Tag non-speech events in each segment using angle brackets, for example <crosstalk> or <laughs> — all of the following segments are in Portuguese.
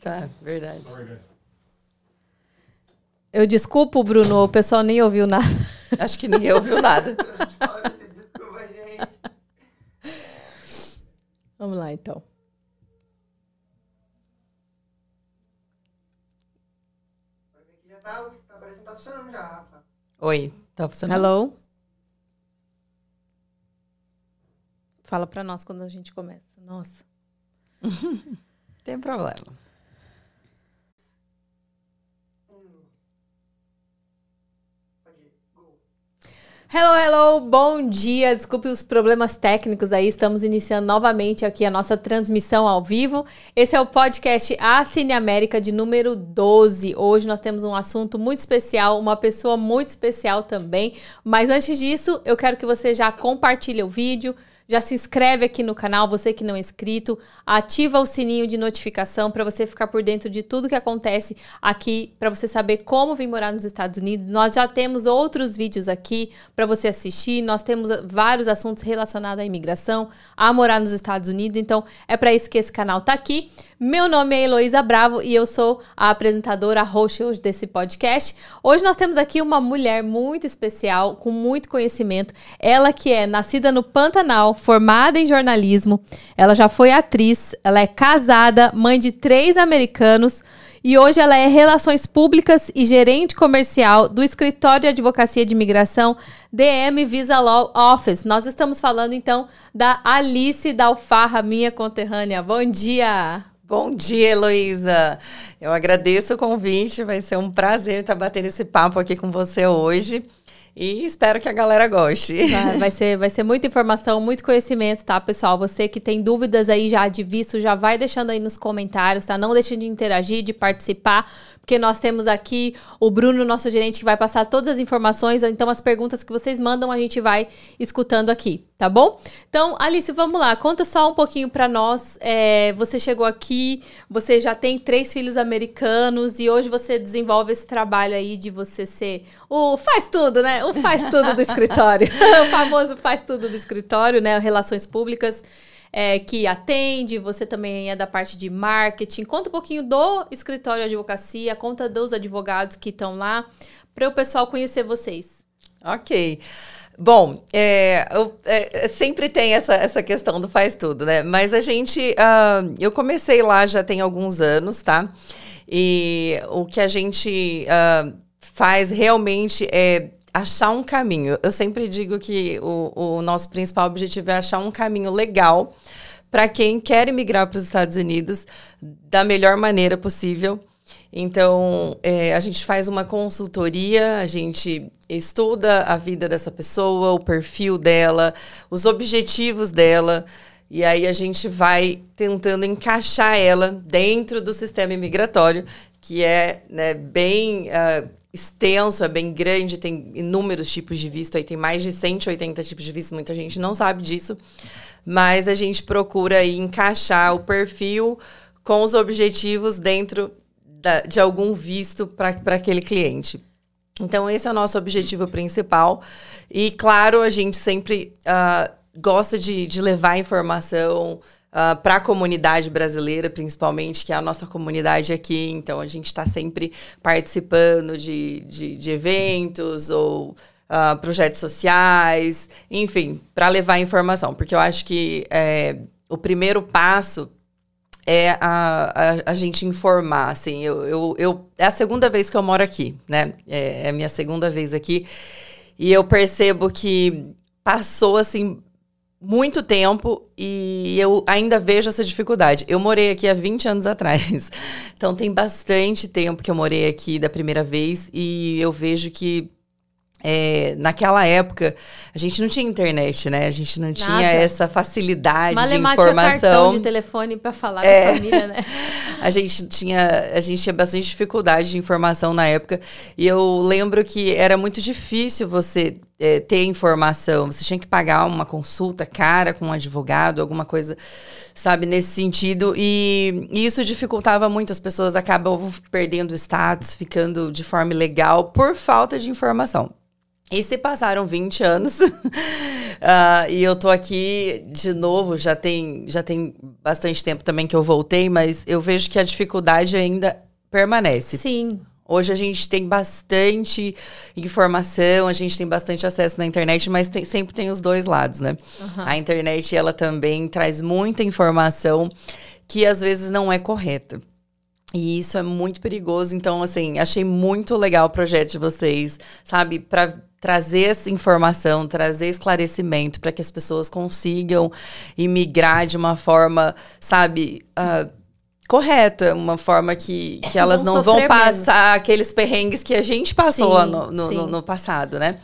Tá, verdade. Eu desculpo, Bruno, o pessoal nem ouviu nada. <laughs> Acho que ninguém ouviu nada. <laughs> Desculpa, gente. Vamos lá, então. Tá, tá parecendo tá funcionando já, Rafa. Oi, tá funcionando? Hello? Fala pra nós quando a gente começa. Nossa. <laughs> Tem problema. Um. Pode ir. Go. Hello, hello, bom dia. Desculpe os problemas técnicos aí. Estamos iniciando novamente aqui a nossa transmissão ao vivo. Esse é o podcast A Cine América de número 12. Hoje nós temos um assunto muito especial, uma pessoa muito especial também. Mas antes disso, eu quero que você já compartilhe o vídeo. Já se inscreve aqui no canal, você que não é inscrito, ativa o sininho de notificação para você ficar por dentro de tudo que acontece aqui, para você saber como vir morar nos Estados Unidos. Nós já temos outros vídeos aqui para você assistir. Nós temos vários assuntos relacionados à imigração, a morar nos Estados Unidos. Então, é para isso que esse canal tá aqui. Meu nome é Heloísa Bravo e eu sou a apresentadora, a host hoje desse podcast. Hoje nós temos aqui uma mulher muito especial, com muito conhecimento. Ela que é nascida no Pantanal, formada em jornalismo. Ela já foi atriz, ela é casada, mãe de três americanos. E hoje ela é Relações Públicas e Gerente Comercial do Escritório de Advocacia de Imigração DM Visa Law Office. Nós estamos falando então da Alice Dalfarra, minha conterrânea. Bom dia! Bom dia, Heloísa. Eu agradeço o convite. Vai ser um prazer estar batendo esse papo aqui com você hoje. E espero que a galera goste. Vai, vai ser, vai ser muita informação, muito conhecimento, tá, pessoal? Você que tem dúvidas aí já de visto, já vai deixando aí nos comentários, tá? Não deixe de interagir, de participar, porque nós temos aqui o Bruno, nosso gerente, que vai passar todas as informações. Então, as perguntas que vocês mandam, a gente vai escutando aqui, tá bom? Então, Alice, vamos lá, conta só um pouquinho para nós. É, você chegou aqui, você já tem três filhos americanos e hoje você desenvolve esse trabalho aí de você ser o faz tudo, né? O faz tudo do <laughs> escritório. <laughs> o famoso faz tudo do escritório, né? Relações públicas. é, que atende, você também é da parte de marketing. Conta um pouquinho do escritório de advocacia, conta dos advogados que estão lá, para o pessoal conhecer vocês. Ok. Bom, é, eu- é, sempre tem essa, essa questão do faz tudo, né? Mas a gente, ah, eu comecei lá já tem alguns anos, tá? E o que a gente ah, faz realmente é achar um caminho. Eu sempre digo que o, o nosso principal objetivo é achar um caminho legal para quem quer emigrar para os Estados Unidos da melhor maneira possível. Então, é, a gente faz uma consultoria, a gente estuda a vida dessa pessoa, o perfil dela, os objetivos dela, e aí a gente vai tentando encaixar ela dentro do sistema imigratório, que é né, bem ah, extenso, é bem grande, tem inúmeros tipos de visto, aí tem mais de 180 tipos de visto, muita gente não sabe disso, mas a gente procura encaixar o perfil com os objetivos dentro da- de algum visto para aquele cliente. Então, esse é o nosso objetivo principal. E, claro, a gente sempre ah, gosta de, de levar informação para a comunidade brasileira, principalmente, que é a nossa comunidade aqui. Então, a gente está sempre participando de, de, de eventos ou ah, projetos sociais, enfim, para levar informação. Porque eu acho que é, o primeiro passo é a, a, a gente informar, assim, eu, eu, eu- é a segunda vez que eu moro aqui, né, é, é a minha segunda vez aqui, e eu percebo que passou, assim, muito tempo e eu ainda vejo essa dificuldade. Eu morei aqui há 20 anos <laughs> atrás, então tem bastante tempo que eu morei aqui da primeira vez e eu vejo que é, naquela época a gente não tinha internet, né? A gente não tinha Nada. essa facilidade de Malemar tinha cartão informação. de telefone para falar É. com a família, né? <laughs> A gente tinha, a gente tinha bastante dificuldade de informação na época. E eu lembro que era muito difícil você eh, ter informação. Você tinha que pagar uma consulta cara com um advogado, alguma coisa, sabe, nesse sentido. E, e isso dificultava muito. As pessoas acabam perdendo o status, ficando de forma ilegal por falta de informação. E se passaram 20 anos uh, <laughs> e eu tô aqui de novo, já tem, já tem bastante tempo também que eu voltei, mas eu vejo que a dificuldade ainda permanece. Sim. Hoje a gente tem bastante informação, a gente tem bastante acesso na internet, mas tem, sempre tem os dois lados, né? Uhum. A internet, ela também traz muita informação que às vezes não é correta. E isso é muito perigoso. Então, assim, achei muito legal o projeto de vocês, sabe? Para trazer essa informação, trazer esclarecimento para que as pessoas consigam imigrar de uma forma, sabe, uh, correta, uma forma que, que elas não, não vão passar menos. aqueles perrengues que a gente passou sim, lá no, no, no, no passado, né?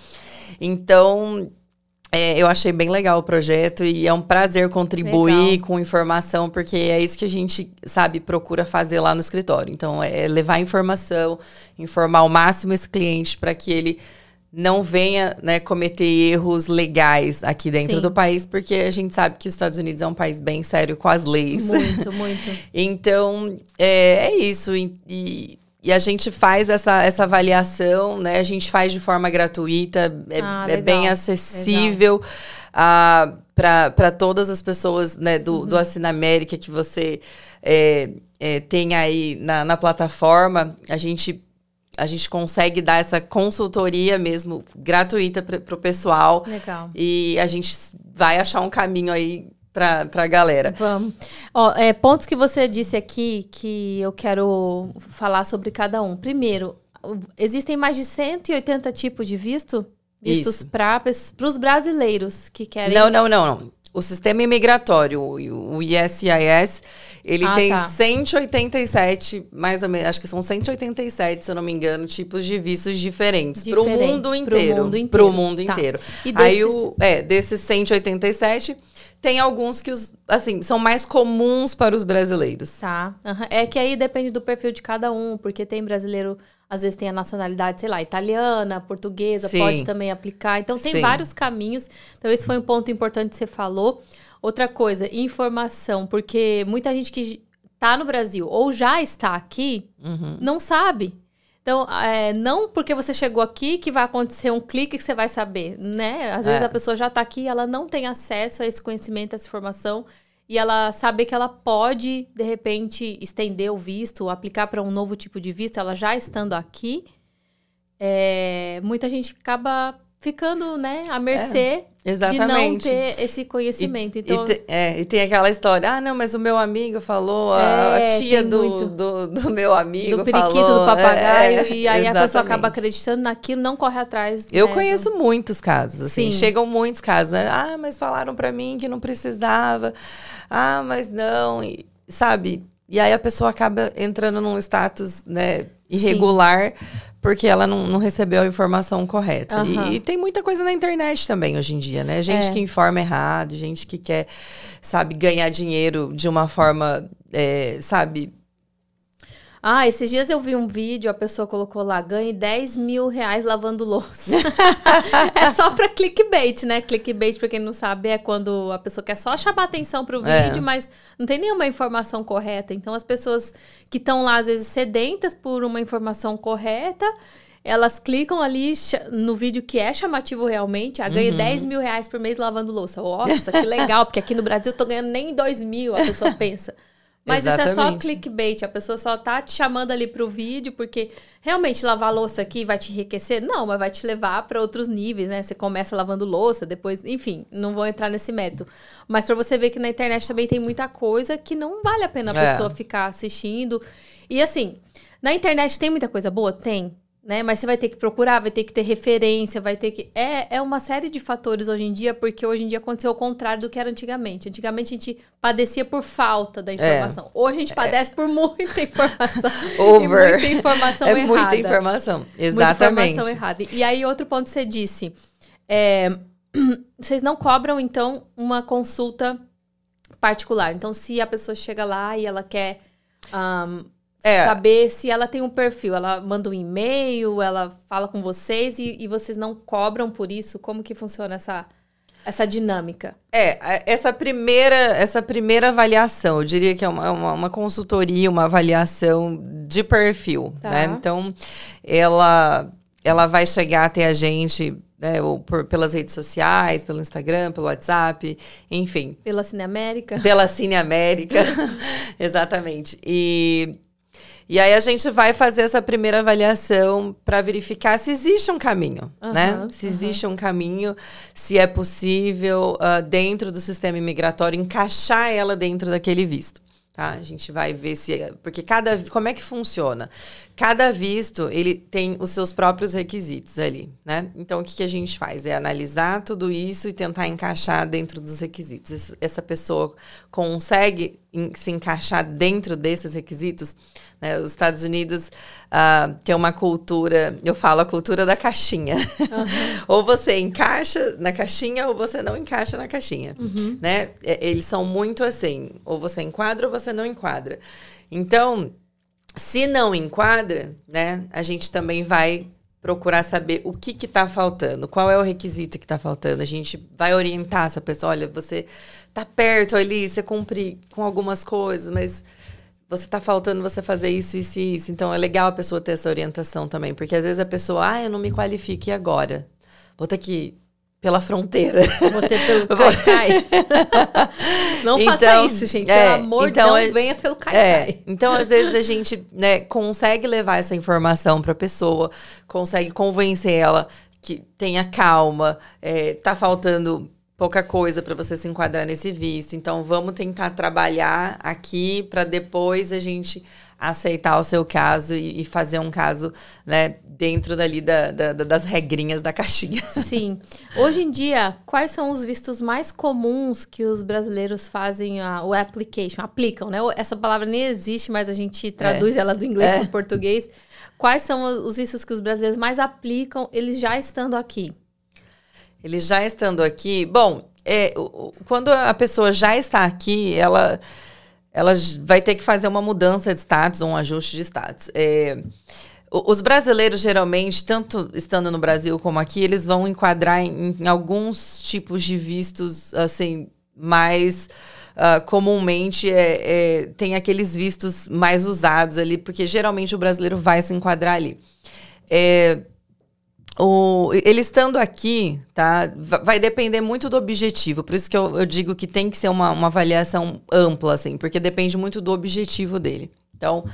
Então, é, eu achei bem legal o projeto e é um prazer contribuir legal. com informação, porque é isso que a gente, sabe, procura fazer lá no escritório. Então, é levar informação, informar o máximo esse cliente para que ele não venha né, cometer erros legais aqui dentro Sim. do país, porque a gente sabe que os Estados Unidos é um país bem sério com as leis. Muito, <laughs> muito. então, é, é isso. E, e, e, a gente faz essa, essa avaliação, né? A gente faz de forma gratuita, é, ah, é bem acessível uh, para todas as pessoas né, do, uhum. do Assina América que você é, é, tem aí na, na plataforma. A gente a gente consegue dar essa consultoria mesmo gratuita para o pessoal. Legal. E a gente vai achar um caminho aí para a galera. Vamos. Ó, é, pontos que você disse aqui que eu quero falar sobre cada um. Primeiro, existem mais de 180 tipos de visto? Vistos para os brasileiros que querem. Não, não, não, não. O sistema imigratório, o ISIS, ele ah, tem tá. 187, mais ou menos, acho que são 187, se eu não me engano, tipos de vistos diferentes. Para o mundo inteiro. Para o mundo inteiro. Pro mundo tá. inteiro. E desses... Aí, o, é, desses 187, tem alguns que, os, assim, são mais comuns para os brasileiros. Tá. Uhum. É que aí depende do perfil de cada um, porque tem brasileiro às vezes tem a nacionalidade, sei lá, italiana, portuguesa, Sim. pode também aplicar. Então tem Sim. vários caminhos. Então esse foi um ponto importante que você falou. Outra coisa, informação, porque muita gente que está no Brasil ou já está aqui uhum. não sabe. Então, é, não porque você chegou aqui que vai acontecer um clique que você vai saber, né? Às vezes é. a pessoa já está aqui e ela não tem acesso a esse conhecimento, a essa informação, e ela saber que ela pode, de repente, estender o visto, aplicar para um novo tipo de visto, ela já estando aqui. É, muita gente acaba ficando, né, à mercê é, de não ter esse conhecimento. E, então... E, te, é, e tem aquela história, ah, não, mas o meu amigo falou, a, é, tia do, do, do, meu amigo Do periquito, falou, do papagaio, é, e aí exatamente. a pessoa acaba acreditando naquilo, não corre atrás. Eu né, conheço do... muitos casos, assim, Sim. chegam muitos casos, né? Ah, mas falaram para mim que não precisava, ah, mas não, e, sabe? E aí a pessoa acaba entrando num status, né, irregular, Sim porque ela não, não, recebeu a informação correta. Uhum. E, e, tem muita coisa na internet também hoje em dia, né? Gente é. que informa errado, gente que quer, sabe, ganhar dinheiro de uma forma, é, sabe, ah, esses dias eu vi um vídeo, a pessoa colocou lá, ganhe 10 mil reais lavando louça. <laughs> é só pra clickbait, né? Clickbait, pra quem não sabe, é quando a pessoa quer só chamar atenção pro é. vídeo, é. mas não tem nenhuma informação correta. Então, as pessoas que estão lá, às vezes, sedentas por uma informação correta, elas clicam ali no vídeo que é chamativo realmente, a ah, ganha uhum. 10 mil reais por mês lavando louça. Nossa, que legal, porque aqui no Brasil eu tô ganhando nem 2 mil, a pessoa <laughs> pensa. Mas Exatamente. isso é só clickbait, a pessoa só tá te chamando ali pro vídeo, porque realmente lavar louça aqui vai te enriquecer? Não, mas vai te levar para outros níveis, né? Você começa lavando louça, depois, enfim, não vou entrar nesse método. Mas para você ver que na internet também tem muita coisa que não vale a pena a é. pessoa ficar assistindo. E assim, na internet tem muita coisa boa? Tem né? Mas você vai ter que procurar, vai ter que ter referência, vai ter que. É, é uma série de fatores hoje em dia, porque hoje em dia aconteceu o contrário do que era antigamente. Antigamente a gente padecia por falta da informação. É. Hoje a gente padece é. por muita informação. <laughs> Over. muita informação é errada. Muita informação. Exatamente. Muita informação errada. E aí, outro ponto que você disse. É, <clears throat> vocês não cobram, então, uma consulta particular. Então, se a pessoa chega lá e ela quer. Um, é. Saber se ela tem um perfil. Ela manda um e-mail, ela fala com vocês e, e, vocês não cobram por isso? Como que funciona essa, essa dinâmica? É, essa primeira, essa primeira avaliação, eu diria que é uma, uma, uma consultoria, uma avaliação de perfil, tá. né? Então, ela, ela vai chegar até a gente né, ou por, pelas redes sociais, pelo Instagram, pelo WhatsApp, enfim. Pela Cine América. Pela Cine América, <laughs> exatamente. E, e aí a gente vai fazer essa primeira avaliação para verificar se existe um caminho, Aham, né? Se aham. existe um caminho, se é possível, ah, dentro do sistema imigratório, encaixar ela dentro daquele visto. Tá? A gente vai ver se. é- Porque cada. Como é que funciona? Cada visto, ele tem os seus próprios requisitos ali, né? Então, o que, que a gente faz? É analisar tudo isso e tentar encaixar dentro dos requisitos. Isso- essa pessoa consegue se encaixar dentro desses requisitos? né? Os Estados Unidos ah, tem uma cultura, eu falo a cultura da caixinha. Aham. <laughs> ou você encaixa na caixinha ou você não encaixa na caixinha Uhum. né? É, Eles são muito assim, ou você enquadra ou você não enquadra. Então, se não enquadra, né, a gente também vai procurar saber o que que tá faltando, qual é o requisito que tá faltando. A gente vai orientar essa pessoa, olha, você tá perto ali, você cumpre com algumas coisas, mas você tá faltando você fazer isso, isso e isso. Então é legal a pessoa ter essa orientação também, porque às vezes a pessoa, ah, eu não me qualifico e agora? Vou ter que pela fronteira. Vou ter <laughs> pelo Caicai. <laughs> Não faça Então, isso, gente. é, Pelo amor de então Deus, é- venha pelo É, Caicai. então às vezes a gente né, consegue levar essa informação para a pessoa, consegue convencer ela que tenha calma, é, tá faltando pouca coisa para você se enquadrar nesse visto. Então vamos tentar trabalhar aqui para depois a gente aceitar o seu caso e, e fazer um caso né, dentro dali da- da- da- das regrinhas da caixinha. <laughs> Sim. Hoje em dia, quais são os vistos mais comuns que os brasileiros fazem a, o application? Aplicam, né? Essa palavra nem existe, mas a gente traduz ela do inglês É. para o português. Quais são os vistos que os brasileiros mais aplicam, eles já estando aqui? Ele já estando aqui, bom, é, quando a pessoa já está aqui, ela, ela vai ter que fazer uma mudança de status, um ajuste de status. É, os brasileiros, geralmente, tanto estando no Brasil como aqui, eles vão enquadrar em, em alguns tipos de vistos, assim, mais ah, comumente é, é, tem aqueles vistos mais usados ali, porque geralmente o brasileiro vai se enquadrar ali. É, o- ele estando aqui, tá? va- Vai depender muito do objetivo. Por isso que eu, eu digo que tem que ser uma, uma avaliação ampla, assim, porque depende muito do objetivo dele. Então,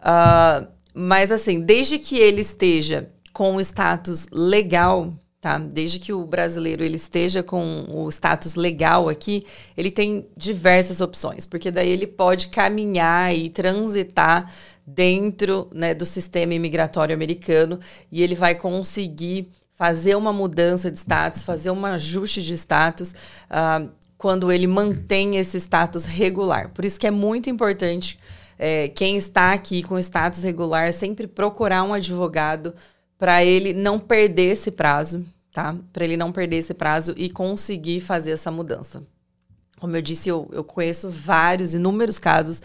ah, mas assim, desde que ele esteja com o status legal, tá? Desde que o brasileiro ele esteja com o status legal aqui, ele tem diversas opções, porque daí ele pode caminhar e transitar dentro né, do sistema imigratório americano e ele vai conseguir fazer uma mudança de status, fazer um ajuste de status ah, quando ele mantém esse status regular. Por isso que é muito importante é, quem está aqui com status regular sempre procurar um advogado para ele não perder esse prazo, tá? Para ele não perder esse prazo e conseguir fazer essa mudança. Como eu disse, eu, eu conheço vários, inúmeros casos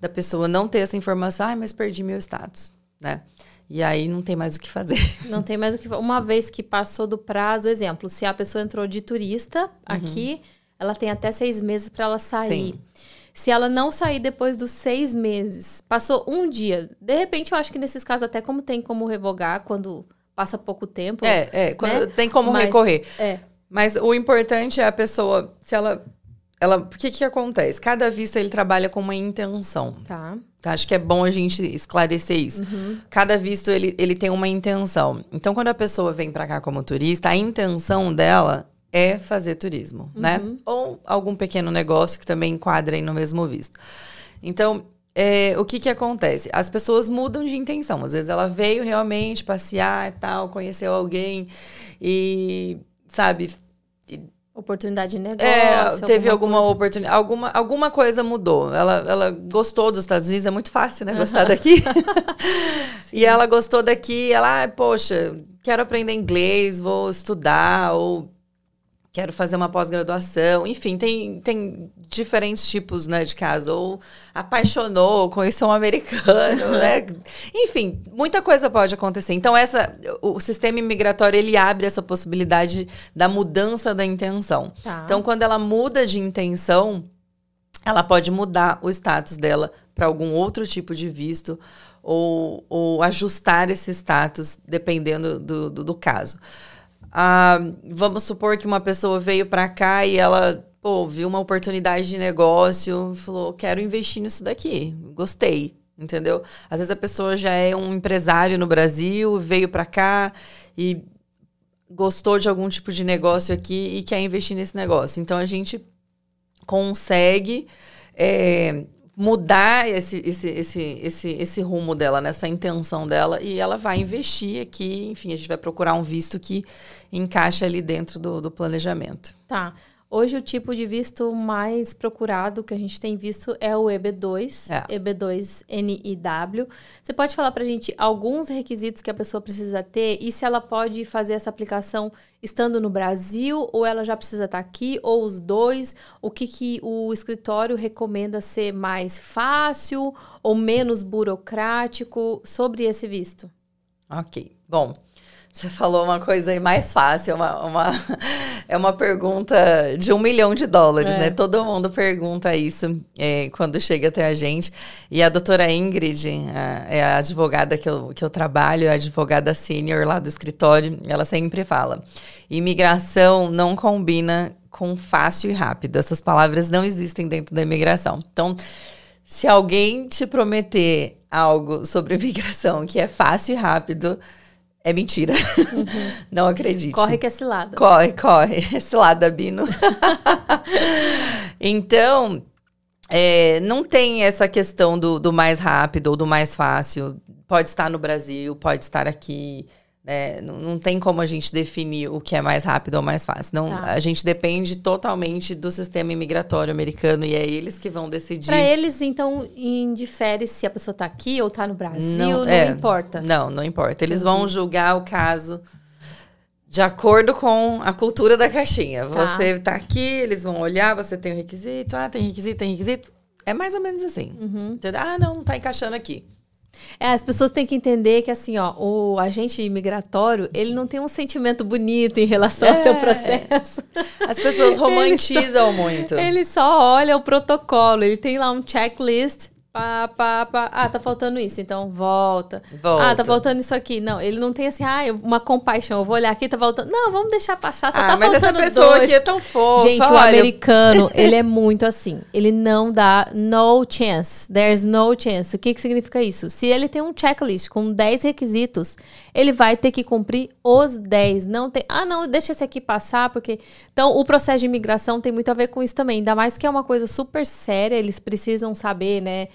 da pessoa não ter essa informação, ai, mas perdi meu status, né? E aí não tem mais o que fazer. <laughs> Não tem mais o que. Uma vez que passou do prazo, exemplo, se a pessoa entrou de turista aqui, ela tem até seis meses para ela sair. Sim. Se ela não sair depois dos seis meses, passou um dia. De repente, eu acho que nesses casos, até como tem como revogar quando passa pouco tempo. É, é, quando- tem como Mas- recorrer. É. Mas o importante é a pessoa, se ela, ela, por que que acontece? Cada visto ele trabalha com uma intenção, Tá. tá? Acho que é bom a gente esclarecer isso. Uhum. Cada visto ele, ele tem uma intenção. Então, quando a pessoa vem para cá como turista, a intenção dela é fazer turismo, né? Uhum. Ou algum pequeno negócio que também enquadra aí no mesmo visto. Então, é, o que que acontece? As pessoas mudam de intenção. Às vezes ela veio realmente passear e tal, conheceu alguém e, sabe, Oportunidade de negócio. é, teve alguma coisa. oportunidade, alguma, alguma coisa mudou. Ela, ela gostou dos Estados Unidos, é muito fácil, né? Gostar daqui. <laughs> e ela gostou daqui, ela, ah, poxa, quero aprender inglês, vou estudar, ou quero fazer uma pós-graduação. Enfim, tem, tem diferentes tipos né, de caso. Ou apaixonou, conheceu um americano, né? Enfim, muita coisa pode acontecer. Então, essa, o, sistema imigratório, ele abre essa possibilidade da mudança da intenção. Tá. Então, quando ela muda de intenção, ela pode mudar o status dela para algum outro tipo de visto ou, ou ajustar esse status dependendo do, do, do caso. Ah, vamos supor que uma pessoa veio para cá e ela pô, viu uma oportunidade de negócio, falou, quero investir nisso daqui, gostei, entendeu? Às vezes a pessoa já é um empresário no Brasil, veio para cá e gostou de algum tipo de negócio aqui e quer investir nesse negócio. Então a gente consegue é, mudar esse, esse, esse, esse, esse rumo dela, nessa intenção dela, e ela vai investir aqui, enfim, a gente vai procurar um visto que encaixe ali dentro do, do planejamento. Tá. Hoje o tipo de visto mais procurado que a gente tem visto é o EB2, É. EB2NIW. Você pode falar pra gente alguns requisitos que a pessoa precisa ter e se ela pode fazer essa aplicação estando no Brasil ou ela já precisa estar aqui ou os dois? O que, que o escritório recomenda ser mais fácil ou menos burocrático sobre esse visto? Ok. Bom, você falou uma coisa aí mais fácil, uma, uma- <laughs> é uma pergunta de um milhão de dólares, É. né? Todo mundo pergunta isso é, quando chega até a gente. E a doutora Ingrid, a- é a advogada que eu, que eu trabalho, é a advogada sênior lá do escritório, ela sempre fala: imigração não combina com fácil e rápido. Essas palavras não existem dentro da imigração. Então, se alguém te prometer algo sobre <laughs> imigração que é fácil e rápido, é mentira. <laughs> Não acredite. Corre que é cilada. Corre, corre. Esse lado da Bino. <laughs> então, é, não tem essa questão do, do mais rápido ou do mais fácil. Pode estar no Brasil, pode estar aqui. Né? Não, não tem como a gente definir o que é mais rápido ou mais fácil. Não, Tá. A gente depende totalmente do sistema imigratório americano e é eles que vão decidir. Para eles, então, indifere se a pessoa tá aqui ou tá no Brasil, não, é, importa. Não, não importa. Eles Entendi. vão julgar o caso de acordo com a cultura da caixinha. Tá. Você tá aqui, eles vão olhar, você tem o requisito, ah, tem requisito, tem requisito. É mais ou menos assim. Uhum. Ah, não, não tá encaixando aqui. É, as pessoas têm que entender que, assim, ó, o agente imigratório, ele não tem um sentimento bonito em relação ao É. seu processo. As pessoas <laughs> romantizam muito. Ele só olha o protocolo, ele tem lá um checklist. Pá, pá, pá. Ah, tá faltando isso, então volta. Volta. Ah, tá faltando isso aqui. Não, ele não tem assim, ah, uma compaixão. Eu vou olhar aqui, tá faltando. Não, vamos deixar passar, só Ah, tá mas essa faltando pessoa dois. aqui é tão fofa. Gente, o olha, americano, <laughs> ele é muito assim. Ele não dá no chance. There's no chance. O que, que significa isso? Se ele tem um checklist com 10 requisitos, ele vai ter que cumprir os 10. Não tem. Ah, não, deixa esse aqui passar, porque. Então, o processo de imigração tem muito a ver com isso também. Ainda mais que é uma coisa super séria, eles precisam saber, né?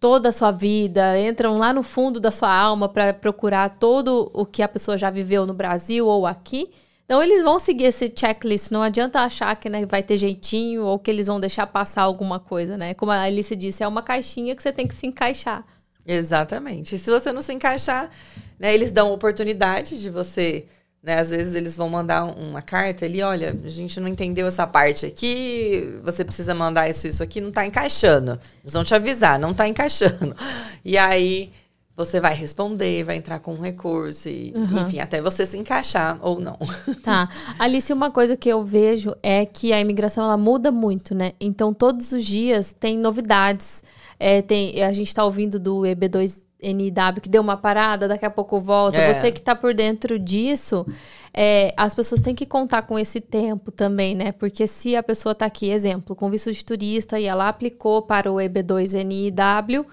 Toda a sua vida, entram lá no fundo da sua alma para procurar todo o que a pessoa já viveu no Brasil ou aqui. Então eles vão seguir esse checklist, não adianta achar que né, vai ter jeitinho ou que eles vão deixar passar alguma coisa, né? Como a Alice disse, é uma caixinha que você tem que se encaixar. Exatamente. E se você não se encaixar, né, eles dão oportunidade de você, né, às vezes eles vão mandar um- uma carta ali, olha, a gente não entendeu essa parte aqui, você precisa mandar isso, isso aqui, não tá encaixando. Eles vão te avisar, não tá encaixando. <laughs> E aí você vai responder, vai entrar com um recurso, e, Uhum. enfim, até você se encaixar ou não. <laughs> Tá. Alice, uma coisa que eu vejo é que a imigração ela muda muito, né? Então todos os dias tem novidades. É, tem, a gente tá ouvindo do EB2NW que deu uma parada, daqui a pouco volta. É. Você que tá por dentro disso, é, as pessoas têm que contar com esse tempo também, né? Porque se a pessoa tá aqui, exemplo, com visto de turista e ela aplicou para o EB2NW,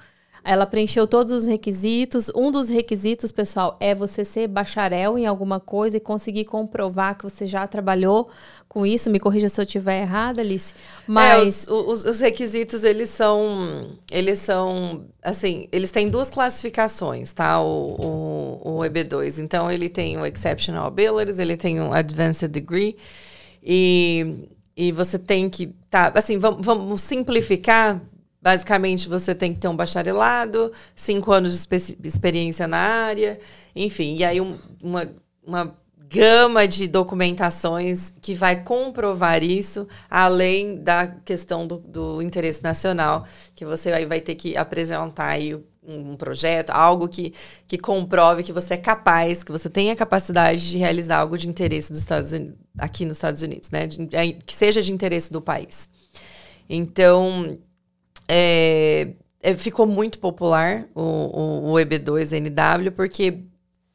ela preencheu todos os requisitos. Um dos requisitos, pessoal, é você ser bacharel em alguma coisa e conseguir comprovar que você já trabalhou com isso. Me corrija se eu estiver errada, Alice. Mas É, os, os- os requisitos, eles são, eles são, assim, eles têm duas classificações, tá? O, o, o EB2. Então, ele tem o Exceptional Abilities, ele tem o Advanced Degree. E, e você tem que, tá, assim, vamos, vamos simplificar. Basicamente, você tem que ter um bacharelado, cinco anos de experiência na área, enfim, e aí um- uma, uma gama de documentações que vai comprovar isso, além da questão do, do interesse nacional, que você aí vai ter que apresentar aí um, projeto, algo que, que comprove que você é capaz, que você tem a capacidade de realizar algo de interesse dos Estados Unidos, aqui nos Estados Unidos, né? De- é, que seja de interesse do país. Então, é, é, ficou muito popular o, o, o EB2NW, porque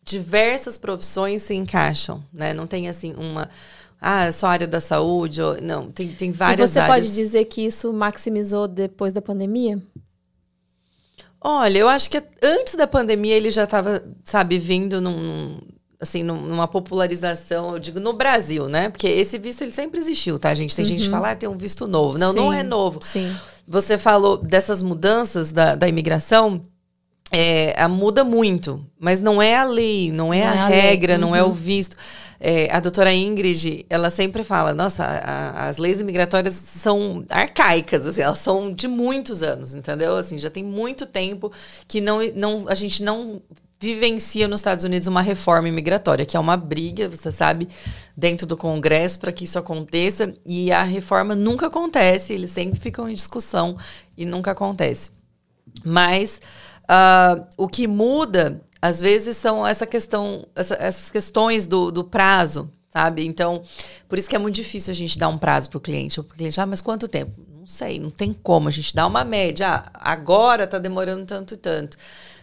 diversas profissões se encaixam, né? Não tem assim uma ah, só área da saúde, ou, não, tem, tem várias e você áreas. pode dizer que isso maximizou depois da pandemia? Olha, eu acho que antes da pandemia ele já estava, sabe, vindo num, assim, numa popularização, eu digo, no Brasil, né? Porque esse visto ele sempre existiu, tá, gente? Tem uhum. gente que fala, ah, tem um visto novo. Não, sim, não é novo. Sim. Você falou dessas mudanças da, da imigração, é, muda muito, mas não é a lei, não é não a é regra, uhum. não é o uhum. visto. É, a doutora Ingrid, ela sempre fala, nossa, a, as leis imigratórias são arcaicas, assim, elas são de muitos anos, entendeu? Assim, já tem muito tempo que não, não, a gente não vivencia nos Estados Unidos uma reforma imigratória, que é uma briga, você sabe, dentro do Congresso para que isso aconteça, e a reforma nunca acontece, eles sempre ficam em discussão e nunca acontece. Mas uh, o que muda às vezes são essa questão, essa, essas questões do, do prazo, sabe? Então, por isso que é muito difícil a gente dar um prazo para o cliente. O cliente, ah, mas quanto tempo? Não sei, não tem como. A gente dá uma média. Ah, agora está demorando tanto e tanto.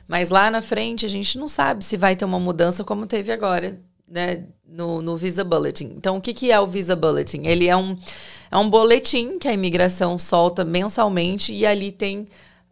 Mas lá na frente a gente não sabe se vai ter uma mudança como teve agora, né? No, no Visa Bulletin. Então, o que, que é o Visa Bulletin? Ele é um, é um boletim que a imigração solta mensalmente e ali tem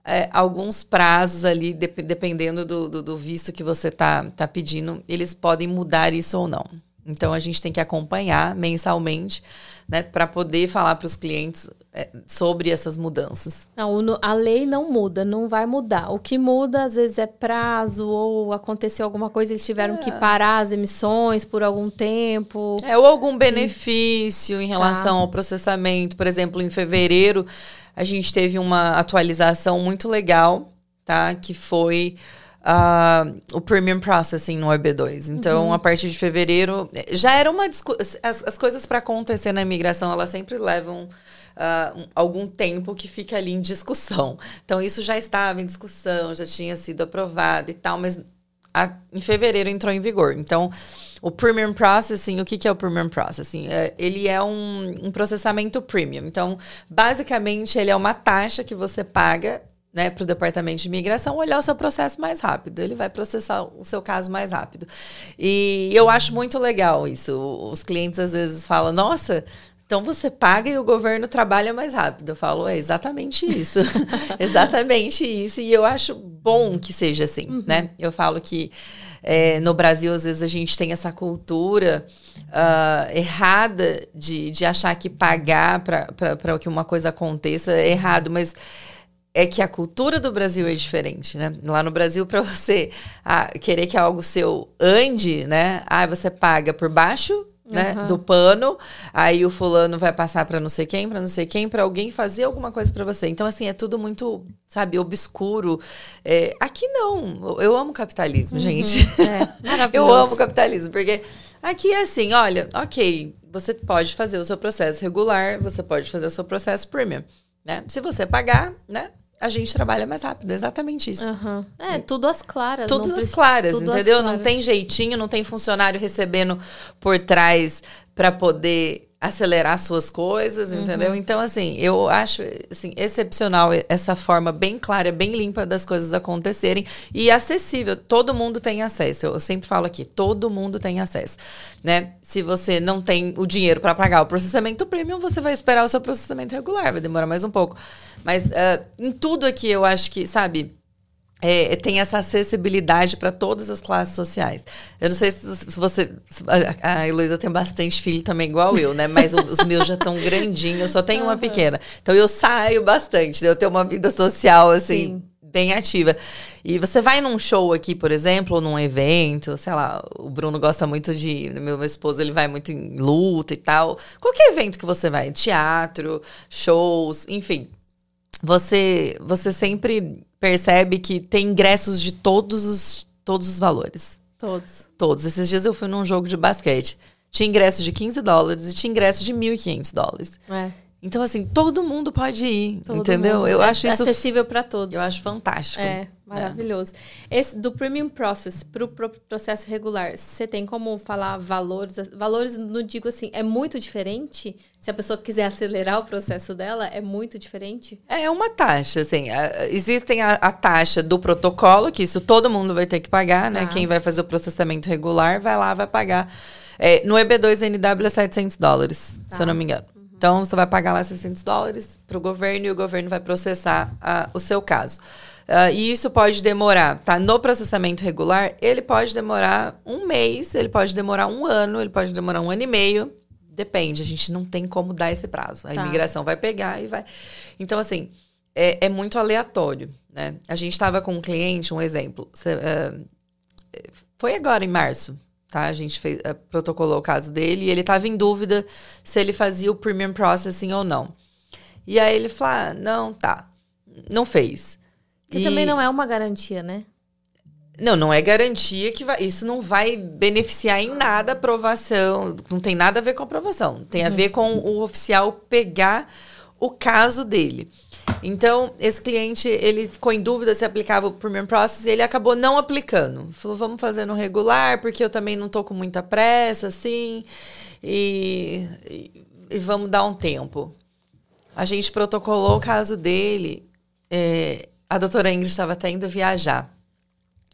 é, alguns prazos ali, de, dependendo do, do, do, visto que você está tá pedindo, eles podem mudar isso ou não. Então a gente tem que acompanhar mensalmente, né, para poder falar para os clientes é, sobre essas mudanças. Não, a lei não muda, não vai mudar. O que muda às vezes é prazo ou aconteceu alguma coisa, eles tiveram é. que parar as emissões por algum tempo. É, ou algum benefício em relação ah. ao processamento. Por exemplo, em fevereiro a gente teve uma atualização muito legal, tá? Que foi uh, o Premium Processing no EB2. Então, uhum. a partir de fevereiro, já era uma discussão. As, as coisas para acontecer na imigração, elas sempre levam. Uh, algum tempo que fica ali em discussão. Então, isso já estava em discussão, já tinha sido aprovado e tal, mas a, em fevereiro entrou em vigor. Então, o Premium Processing, o que, que é o Premium Processing? É, ele é um, um, processamento premium. Então, basicamente, ele é uma taxa que você paga né, para o departamento de imigração olhar o seu processo mais rápido. Ele vai processar o seu caso mais rápido. E eu acho muito legal isso. Os clientes às vezes falam: nossa. Então você paga e o governo trabalha mais rápido. Eu falo, é exatamente isso. <laughs> exatamente isso. E eu acho bom que seja assim, uhum. né? Eu falo que é, no Brasil, às vezes, a gente tem essa cultura uh, errada de, de achar que pagar para que uma coisa aconteça é errado, mas é que a cultura do Brasil é diferente, né? Lá no Brasil, para você ah, querer que algo seu ande, né? Ah, você paga por baixo né, uhum. do pano, aí o fulano vai passar para não sei quem, para não sei quem, para alguém fazer alguma coisa para você. Então assim, é tudo muito, sabe, obscuro. É, aqui não. Eu amo capitalismo, uhum. gente. É, <laughs> eu amo capitalismo, porque aqui é assim, olha, OK, você pode fazer o seu processo regular, você pode fazer o seu processo premium, né? Se você pagar, né? A gente trabalha mais rápido, exatamente isso. Uhum. É, tudo às claras. Tudo às claras, tudo entendeu? Claras. Não tem jeitinho, não tem funcionário recebendo por trás para poder acelerar suas coisas, uhum. entendeu? Então, assim, eu acho assim, excepcional essa forma bem clara, bem limpa das coisas acontecerem e acessível. Todo mundo tem acesso. Eu, eu sempre falo aqui, todo mundo tem acesso, né? Se você não tem o dinheiro para pagar o processamento premium, você vai esperar o seu processamento regular, vai demorar mais um pouco. Mas uh, em tudo aqui, eu acho que, sabe, é, tem essa acessibilidade para todas as classes sociais. Eu não sei se, se você. Se a Heloísa tem bastante filho também, igual eu, né? Mas os meus já estão <laughs> grandinhos, eu só tenho uhum. uma pequena. Então eu saio bastante, né? eu tenho uma vida social, assim. Sim. Bem ativa. E você vai num show aqui, por exemplo, ou num evento, sei lá, o Bruno gosta muito de. Meu, meu esposo, ele vai muito em luta e tal. Qualquer evento que você vai, teatro, shows, enfim. Você, você sempre percebe que tem ingressos de todos os, todos os valores. Todos. Todos. Esses dias eu fui num jogo de basquete. Tinha ingresso de 15 dólares e tinha ingresso de 1.500 dólares. É. Então, assim, todo mundo pode ir, todo entendeu? Mundo. Eu é acho isso acessível para todos. Eu acho fantástico. É. Maravilhoso. Esse do Premium Process para o processo regular, você tem como falar valores? Valores, não digo assim, é muito diferente? Se a pessoa quiser acelerar o processo dela, é muito diferente? É uma taxa, assim. Existem a, a taxa do protocolo, que isso todo mundo vai ter que pagar, né? Tá. Quem vai fazer o processamento regular vai lá, vai pagar. É, no EB2NW é 700 dólares, tá. se eu não me engano. Então, você vai pagar lá 600 dólares para o governo e o governo vai processar a, o seu caso. Uh, e isso pode demorar, tá? No processamento regular, ele pode demorar um mês, ele pode demorar um ano, ele pode demorar um ano e meio. Depende, a gente não tem como dar esse prazo. A tá. imigração vai pegar e vai. Então, assim, é, é muito aleatório, né? A gente estava com um cliente, um exemplo. Cê, uh, foi agora em março, tá? A gente fez, uh, protocolou o caso dele e ele estava em dúvida se ele fazia o premium processing ou não. E aí ele falou: ah, não, tá. Não fez. Que e... também não é uma garantia, né? Não, não é garantia que vai, isso não vai beneficiar em nada a aprovação. Não tem nada a ver com a aprovação. Tem a uhum. ver com o oficial pegar o caso dele. Então, esse cliente, ele ficou em dúvida se aplicava o Premium Process e ele acabou não aplicando. Falou, vamos fazer no regular, porque eu também não tô com muita pressa, assim, e, e, e vamos dar um tempo. A gente protocolou o caso dele. É, a doutora Ingrid estava até indo viajar.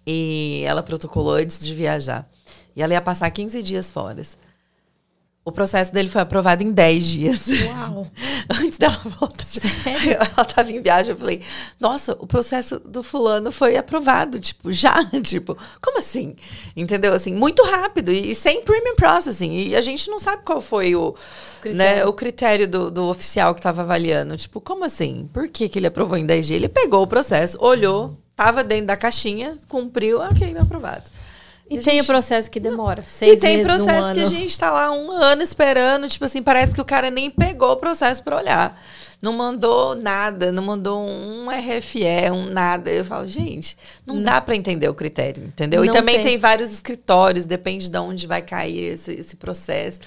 E ela protocolou antes de viajar. E ela ia passar 15 dias fora. O processo dele foi aprovado em 10 dias. Uau! <laughs> Antes dela voltar. Sério? Ela estava em viagem, eu falei, nossa, o processo do fulano foi aprovado, tipo, já, <laughs> tipo, como assim? Entendeu? Assim, muito rápido e sem premium processing. E a gente não sabe qual foi o critério, né, o critério do, do oficial que estava avaliando. Tipo, como assim? Por que, que ele aprovou em 10 dias? Ele pegou o processo, olhou, estava dentro da caixinha, cumpriu, ok, aprovado. E, tem gente... o processo que demora. Seis e tem meses, processo um que a gente está lá um ano esperando. Tipo assim, parece que o cara nem pegou o processo para olhar. Não mandou nada, não mandou um RFE, um nada. Eu falo, gente, não, não. dá para entender o critério, entendeu? Não e também tem. tem. vários escritórios, depende de onde vai cair esse, esse processo.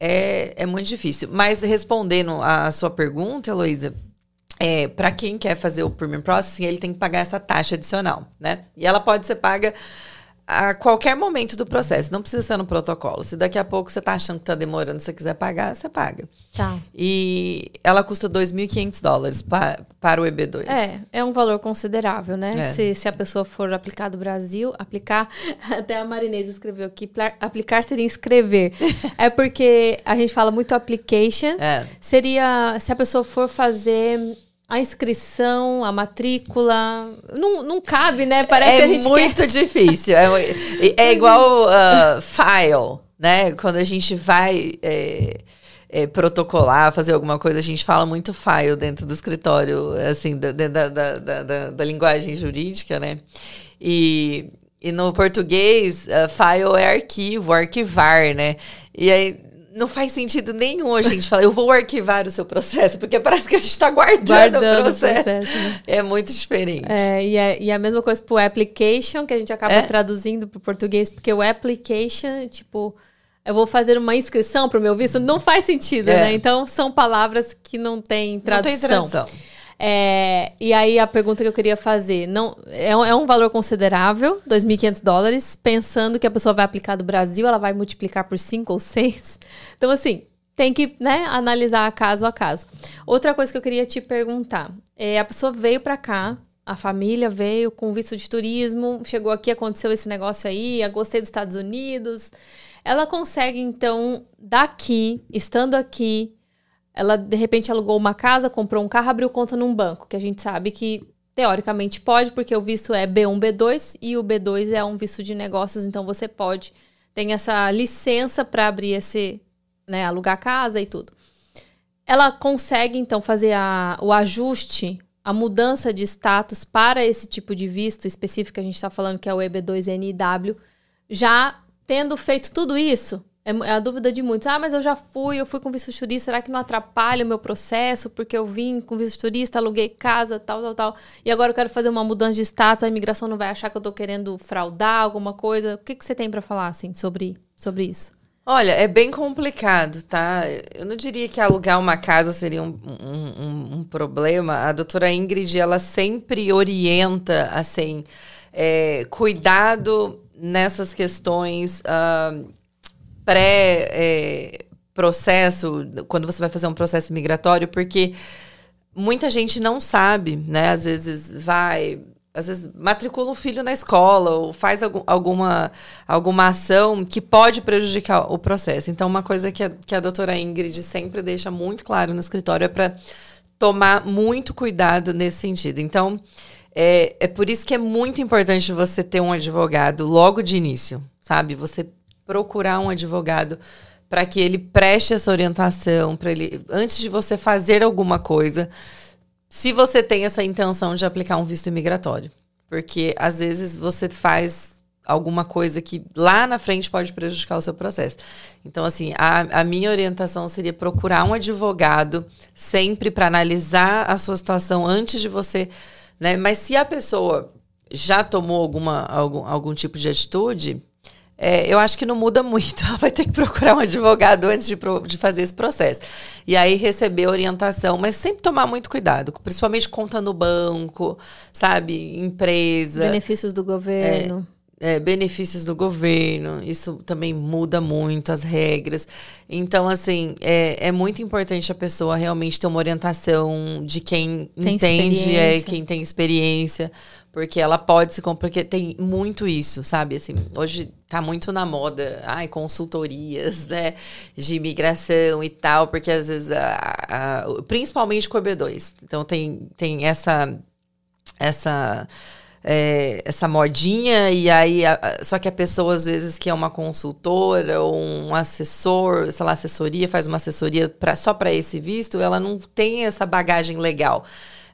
É, é muito difícil. Mas respondendo a sua pergunta, Heloísa, é, para quem quer fazer o Premium Processing, ele tem que pagar essa taxa adicional, né? E ela pode ser paga a qualquer momento do processo, não precisa ser no protocolo. Se daqui a pouco você está achando que está demorando, se você quiser pagar, você paga. Tá. E ela custa 2.500 dólares pa, para o EB2. É, é um valor considerável, né? É. Se, se a pessoa for aplicar do Brasil, aplicar, <laughs> até a Marinesa escreveu aqui, aplicar seria inscrever. <laughs> é porque a gente fala muito application. É. Seria, se a pessoa for fazer a inscrição, a matrícula. Não, não cabe, né? Parece é que a gente muito quer... difícil. É, é igual uh, file, né? Quando a gente vai é, é, protocolar, fazer alguma coisa, a gente fala muito file dentro do escritório, assim, da, da, da, da, da linguagem jurídica, né? E, e no português, uh, file é arquivo, arquivar, né? E aí não faz sentido nenhum a gente falar, eu vou arquivar o seu processo, porque parece que a gente está guardando, guardando, o processo. O processo né? É muito diferente. É, e, é, e a mesma coisa pro application, que a gente acaba é? traduzindo para português, porque o application, tipo, eu vou fazer uma inscrição para o meu visto, não faz sentido, é. né? Então, são palavras que não têm tradução. Não tem tradução. É, e aí a pergunta que eu queria fazer, não é, um, é um valor considerável, 2.500 dólares, pensando que a pessoa vai aplicar do Brasil, ela vai multiplicar por 5 ou 6. Então, assim, tem que né, analisar caso a caso. Outra coisa que eu queria te perguntar, é, a pessoa veio para cá, a família veio com visto de turismo, chegou aqui, aconteceu esse negócio aí, gostei dos Estados Unidos. Ela consegue, então, daqui, estando aqui, ela de repente alugou uma casa, comprou um carro, abriu conta num banco, que a gente sabe que teoricamente pode, porque o visto é B1, B2 e o B2 é um visto de negócios, então você pode tem essa licença para abrir esse, né, alugar casa e tudo. Ela consegue então fazer a, o ajuste, a mudança de status para esse tipo de visto específico que a gente está falando que é o EB2NW, já tendo feito tudo isso, é, é a dúvida de muitos. Ah, mas eu já fui, eu fui com visto turista, será que não atrapalha o meu processo? Porque eu vim com visto turista, aluguei casa, tal, tal, tal. E agora eu quero fazer uma mudança de status, a imigração não vai achar que eu tô querendo fraudar alguma coisa. O que, que você tem para falar, assim, sobre, sobre isso? Olha, é bem complicado, tá? Eu não diria que alugar uma casa seria um, um, um, um problema. A doutora Ingrid, ela sempre orienta, assim, é, cuidado nessas questões uh, pré-processo, é, quando você vai fazer um processo migratório, porque muita gente não sabe, né? Às vezes vai às vezes matricula um filho na escola ou faz algum, alguma, alguma ação que pode prejudicar o processo. Então, uma coisa que a, que a doutora Ingrid sempre deixa muito claro no escritório é para tomar muito cuidado nesse sentido. Então, é, é por isso que é muito importante você ter um advogado logo de início, sabe? Você procurar um advogado para que ele preste essa orientação, para ele antes de você fazer alguma coisa se você tem essa intenção de aplicar um visto imigratório. Porque às vezes você faz alguma coisa que lá na frente pode prejudicar o seu processo. Então, assim, a, a minha orientação seria procurar um advogado sempre para analisar a sua situação antes de você. Né? Mas se a pessoa já tomou alguma, algum, algum tipo de atitude, é, eu acho que não muda muito. <laughs> Ela vai ter que procurar um advogado antes de, de fazer esse processo. E aí receber orientação, mas sempre tomar muito cuidado, principalmente conta no banco, sabe? Empresa. Benefícios do governo. É, é, benefícios do governo, isso também muda muito as regras. Então, assim, é, é muito importante a pessoa realmente ter uma orientação de quem tem entende, é, quem tem experiência, porque ela pode se porque tem muito isso, sabe? Assim, hoje tá muito na moda, ai, consultorias, né, de imigração e tal, porque às vezes a, a, principalmente com o EB2. Então tem tem essa essa é, essa modinha e aí a, só que a pessoa às vezes que é uma consultora ou um assessor, sei lá, assessoria, faz uma assessoria pra, só para esse visto, ela não tem essa bagagem legal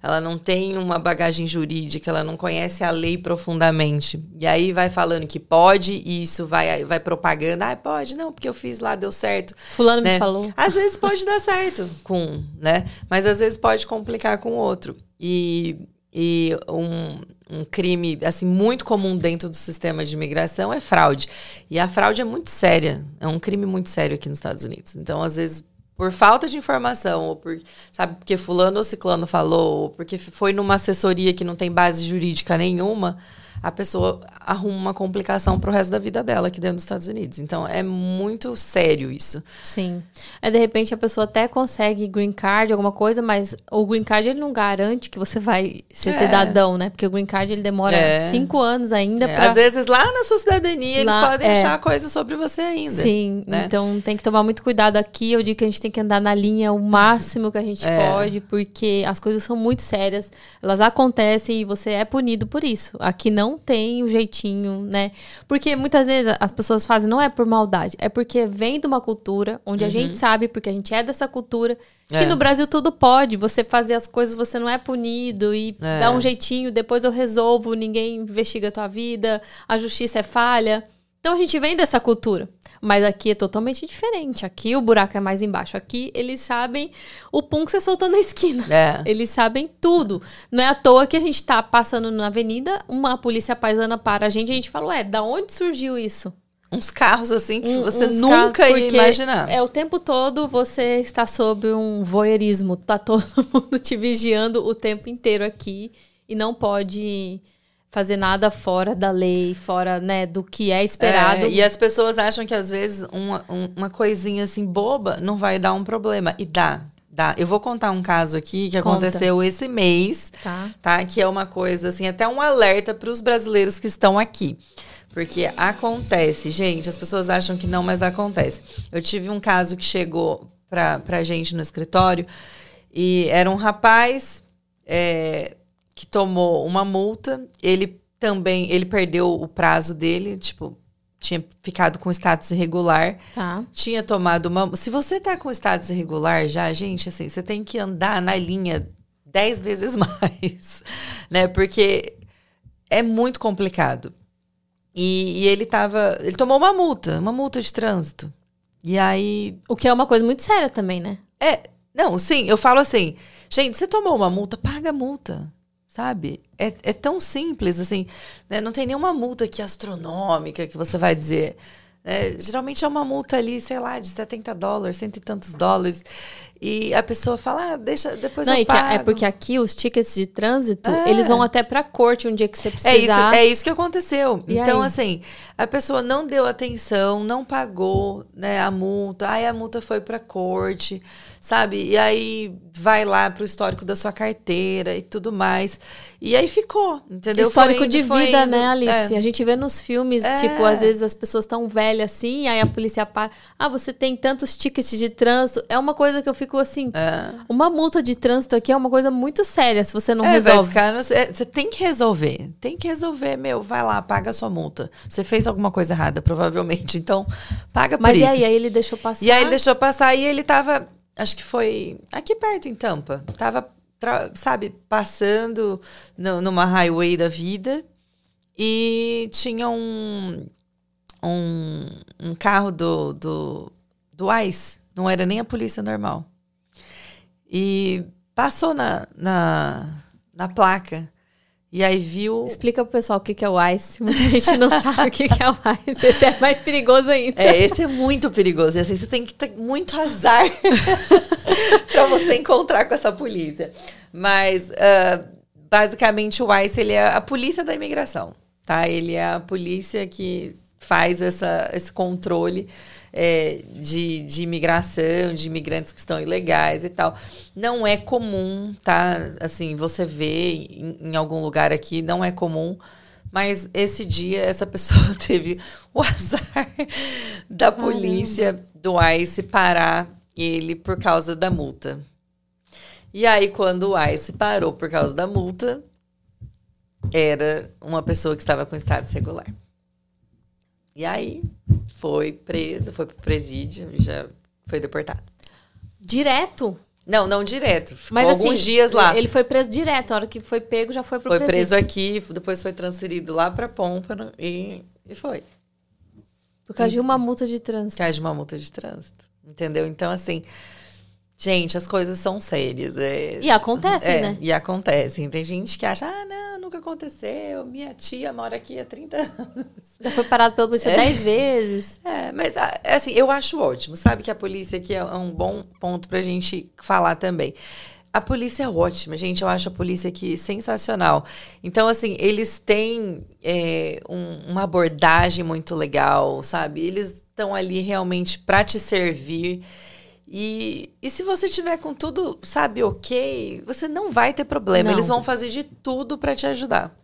ela não tem uma bagagem jurídica, ela não conhece a lei profundamente. E aí vai falando que pode, e isso vai, vai propagando. Ah, pode, não, porque eu fiz lá, deu certo. Fulano né? me falou. Às vezes pode dar certo com um, né? Mas às vezes pode complicar com o outro. E, e um, um crime assim muito comum dentro do sistema de imigração é fraude. E a fraude é muito séria, é um crime muito sério aqui nos Estados Unidos. Então, às vezes por falta de informação, ou por, sabe, porque fulano ou ciclano falou, ou porque foi numa assessoria que não tem base jurídica nenhuma, a pessoa arruma uma complicação pro resto da vida dela aqui dentro dos Estados Unidos. Então é muito sério isso. Sim. É, de repente a pessoa até consegue green card, alguma coisa, mas o green card ele não garante que você vai ser é. cidadão, né? Porque o green card ele demora é. cinco anos ainda é. pra... Às vezes lá na sua cidadania lá, eles podem é. achar coisa sobre você ainda. Sim. Né? Então tem que tomar muito cuidado aqui. Eu digo que a gente tem que andar na linha o máximo que a gente é. pode, porque as coisas são muito sérias. Elas acontecem e você é punido por isso. Aqui não tem o jeitinho né? Porque muitas vezes as pessoas fazem, não é por maldade, é porque vem de uma cultura onde uhum. a gente sabe, porque a gente é dessa cultura, que é. no Brasil tudo pode. Você fazer as coisas, você não é punido e é. dá um jeitinho, depois eu resolvo, ninguém investiga a tua vida, a justiça é falha. Então a gente vem dessa cultura. Mas aqui é totalmente diferente. Aqui o buraco é mais embaixo. Aqui eles sabem o pum que você soltou na esquina. É. Eles sabem tudo. Não é à toa que a gente tá passando na avenida, uma polícia paisana para a gente e a gente fala, ué, da onde surgiu isso? Uns carros assim que um, você nunca ia imaginar. É o tempo todo você está sob um voyeurismo. Tá todo <laughs> mundo te vigiando o tempo inteiro aqui e não pode fazer nada fora da lei, fora né, do que é esperado. É, e as pessoas acham que às vezes uma, uma coisinha assim boba não vai dar um problema. E dá. Dá. Eu vou contar um caso aqui que Conta. aconteceu esse mês, tá. tá? Que é uma coisa assim, até um alerta para os brasileiros que estão aqui. Porque acontece, gente, as pessoas acham que não, mas acontece. Eu tive um caso que chegou pra, pra gente no escritório e era um rapaz é, que tomou uma multa. Ele também, ele perdeu o prazo dele, tipo, tinha ficado com status irregular. Tá. Tinha tomado uma. Se você tá com status irregular já, gente, assim, você tem que andar na linha dez vezes <laughs> mais, né? Porque é muito complicado. E, e, ele tava. Ele tomou uma multa, uma multa de trânsito. E aí. O que é uma coisa muito séria também, né? É. Não, sim, eu falo assim, gente, você tomou uma multa, paga a multa sabe? É, é tão simples, assim, né? Não tem nenhuma multa aqui astronômica que você vai dizer, É, geralmente é uma multa ali, sei lá, de 70 dólares, cento e tantos dólares. E a pessoa fala, ah, deixa, depois Não, eu que- pago. é porque aqui os tickets de trânsito, É. eles vão até pra corte um dia que você É isso, precisar. é isso que aconteceu. E então, aí? assim, a pessoa não deu atenção, não pagou né, a multa, aí a multa foi pra corte, sabe? E aí vai lá pro histórico da sua carteira e tudo mais. E aí ficou, entendeu? Histórico indo, de vida, né, Alice? É. A gente vê nos filmes, É. tipo, às vezes as pessoas estão velhas assim, aí a polícia para. Ah, você tem tantos tickets de trânsito. É uma coisa que eu fico assim. É. Uma multa de trânsito aqui é uma coisa muito séria se você não É, vai resolve. ficar no- é, Você tem que resolver. Tem que resolver, meu. Vai lá, paga a sua multa. Você fez alguma coisa errada, provavelmente. Então, paga por Mas e isso. aí? Aí ele deixou passar. E aí ele deixou passar e ele tava, acho que foi aqui perto em Tampa. Tava, sabe, passando no- numa highway da vida e tinha um, um, um carro do, do, do ICE, não era nem a polícia normal. E passou na, na, na placa. E aí viu. Explica pro pessoal o que que é o ICE. <laughs> Muita gente não sabe o que que é o ICE. Esse é mais perigoso ainda. É, esse é muito perigoso. E assim, você tem que ter muito azar <laughs> para você encontrar com essa polícia. Mas, ah, basicamente, o ICE ele é a polícia da imigração, tá? Ele é a polícia que faz essa, esse controle é, de, de imigração, de imigrantes que estão ilegais e tal. Não é comum, tá? Assim, você vê em, em algum lugar aqui, não é comum. Mas esse dia, essa pessoa <laughs> teve o azar da Caramba. polícia do ICE parar ele por causa da multa. E aí, quando o ICE parou por causa da multa, era uma pessoa que estava com estado irregular. E aí, foi preso, foi pro presídio, e já foi deportado. Direto. Não, não direto. Ficou Mas alguns assim, dias lá. Ele foi preso direto. A hora que foi pego, já foi pro Foi presídio. preso aqui, depois foi transferido lá para Pompano e, e foi. Por causa de uma multa de trânsito. Cai de uma multa de trânsito. Entendeu? Então, assim, gente, as coisas são sérias. É, E acontecem, é, né? E acontecem. Tem gente que acha, ah, não, nunca aconteceu. Minha tia mora aqui há 30 anos. Já foi parado pela polícia É. dez vezes. É, mas ah, assim, eu acho ótimo. Sabe que a polícia aqui é é um bom ponto pra gente falar também. A polícia é ótima, gente. Eu acho a polícia aqui sensacional. Então, assim, eles têm é, um- uma abordagem muito legal, sabe? Eles estão ali realmente para te servir. E, e se você tiver com tudo, sabe, ok, você não vai ter problema. Não. Eles vão fazer de tudo para te ajudar.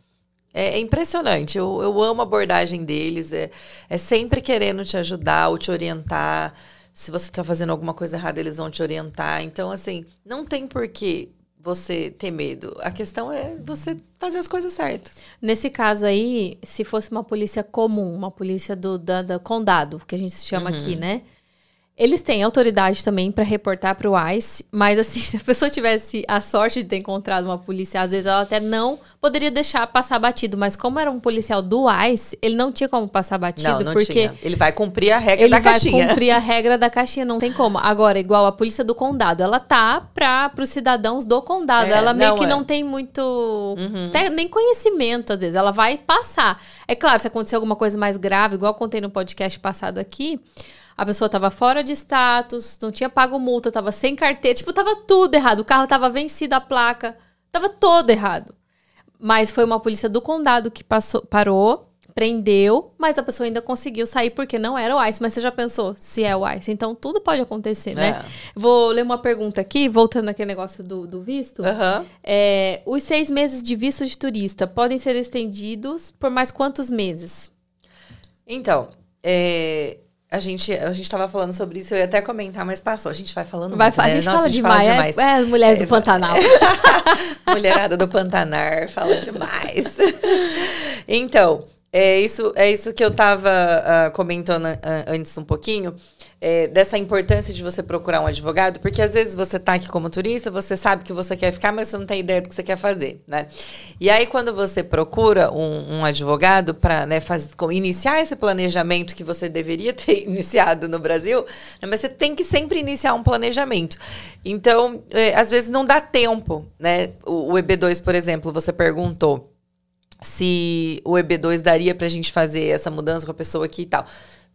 É, é impressionante. Eu, eu amo a abordagem deles. É, é sempre querendo te ajudar ou te orientar. Se você está fazendo alguma coisa errada, eles vão te orientar. Então, assim, não tem por que você ter medo. A questão é você fazer as coisas certas. Nesse caso aí, se fosse uma polícia comum, uma polícia do da, da condado, que a gente chama Uhum. aqui, né? Eles têm autoridade também para reportar para o ICE, mas assim, <laughs> se a pessoa tivesse a sorte de ter encontrado uma polícia, às vezes ela até não poderia deixar passar batido, mas como era um policial do ICE, ele não tinha como passar batido, não, não porque tinha. Ele vai cumprir a regra ele da vai caixinha. cumprir a <laughs> regra da caixinha, não tem como. Agora, igual a polícia do condado, ela tá para os cidadãos do condado. É, ela meio não, que é. não tem muito Uhum. até nem conhecimento, às vezes. Ela vai passar. É claro, se acontecer alguma coisa mais grave, igual eu contei no podcast passado aqui, a pessoa tava fora de status, não tinha pago multa, tava sem carteira, tipo, tava tudo errado. O carro tava vencido a placa, tava todo errado. Mas foi uma polícia do condado que passou, parou, prendeu, mas a pessoa ainda conseguiu sair porque não era o ICE. Mas você já pensou se é o ICE? Então tudo pode acontecer, né? É. Vou ler uma pergunta aqui, voltando aquele negócio do, do visto. Aham. É, os seis meses de visto de turista podem ser estendidos por mais quantos meses? Então, é, a gente a gente estava falando sobre isso, eu ia até comentar, mas passou. A gente vai falando Vai, muito, a né? gente Nossa, fala demais. É, é, as mulheres do É, Pantanal. <laughs> Mulherada do Pantanar fala demais. <laughs> então, é isso, é isso que eu estava comentando ah, antes um pouquinho, é, dessa importância de você procurar um advogado, porque às vezes você tá aqui como turista, você sabe que você quer ficar, mas você não tem ideia do que você quer fazer, né? E aí, quando você procura um, um advogado para né, iniciar esse planejamento que você deveria <laughs> ter iniciado no Brasil, né, mas você tem que sempre iniciar um planejamento. Então, é, às vezes não dá tempo, né? O, o EB2, por exemplo, você perguntou se o EB2 daria pra gente fazer essa mudança com a pessoa aqui e tal.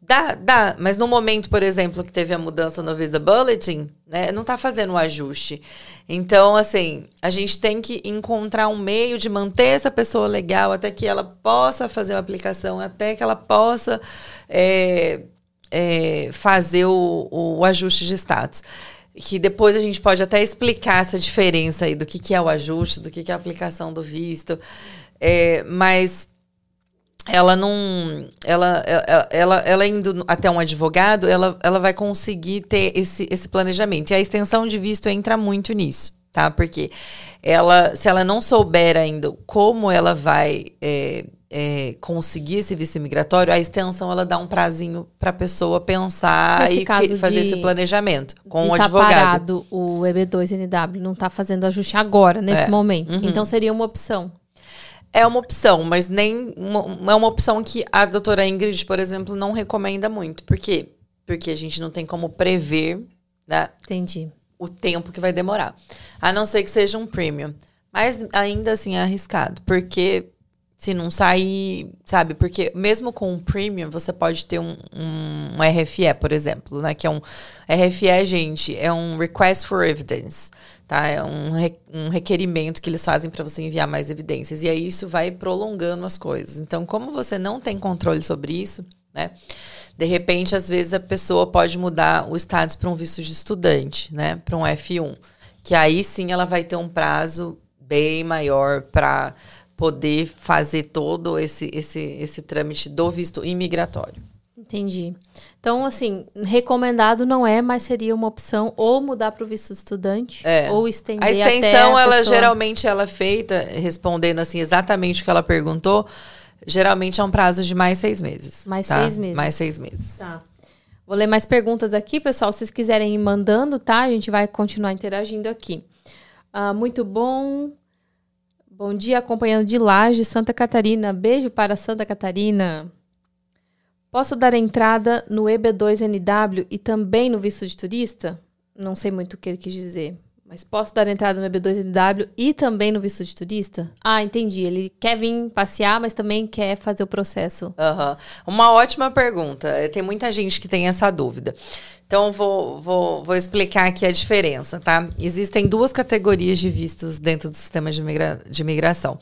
Dá, dá, mas no momento, por exemplo, que teve a mudança no Visa Bulletin, né, não está fazendo o ajuste. Então, assim, a gente tem que encontrar um meio de manter essa pessoa legal até que ela possa fazer a aplicação, até que ela possa é, é, fazer o, o, ajuste de status. Que depois a gente pode até explicar essa diferença aí do que, que é o ajuste, do que, que é a aplicação do visto. É, mas ela não. Ela, ela, ela, ela, indo até um advogado, ela, ela vai conseguir ter esse, esse planejamento. E a extensão de visto entra muito nisso, tá? Porque ela, se ela não souber ainda como ela vai é, é, conseguir esse visto imigratório, a extensão ela dá um prazinho para a pessoa pensar Nesse e fazer de, esse planejamento com o um tá advogado. Parado, o EB2NW não está fazendo ajuste agora, nesse é. momento. Uhum. Então seria uma opção é uma opção, mas nem uma, é uma opção que a doutora Ingrid, por exemplo, não recomenda muito. Por quê? Porque a gente não tem como prever né, Entendi. o tempo que vai demorar. A não ser que seja um premium. Mas ainda assim é arriscado. Porque se não sair, sabe? Porque mesmo com um premium, você pode ter um, um, um RFE, por exemplo, né? Que é um RFE, gente, é um Request for Evidence tá? É um, re, um requerimento que eles fazem para você enviar mais evidências. E aí isso vai prolongando as coisas. Então, como você não tem controle sobre isso, né? De repente, às vezes a pessoa pode mudar o status para um visto de estudante, né? Para um F1, que aí sim ela vai ter um prazo bem maior para poder fazer todo esse, esse, esse trâmite do visto imigratório. Entendi. Então, assim, recomendado não é, mas seria uma opção ou mudar para o visto estudante é. ou estender a extensão. A ela pessoa... geralmente ela é feita respondendo assim exatamente o que ela perguntou. Geralmente é um prazo de mais seis meses. Mais tá? seis meses. Mais seis meses. Tá. Vou ler mais perguntas aqui, pessoal. Se vocês quiserem ir mandando, tá? A gente vai continuar interagindo aqui. Uh, muito bom. Bom dia, acompanhando de Laje, Santa Catarina. Beijo para Santa Catarina. Posso dar entrada no EB2NW e também no visto de turista? Não sei muito o que ele quis dizer. Mas posso dar entrada no EB2NW e também no visto de turista? Ah, entendi. Ele quer vir passear, mas também quer fazer o processo. Uhum. Uma ótima pergunta. Tem muita gente que tem essa dúvida. Então, vou, vou, vou explicar aqui a diferença, tá? Existem duas categorias de vistos dentro do sistema de, migra de imigração.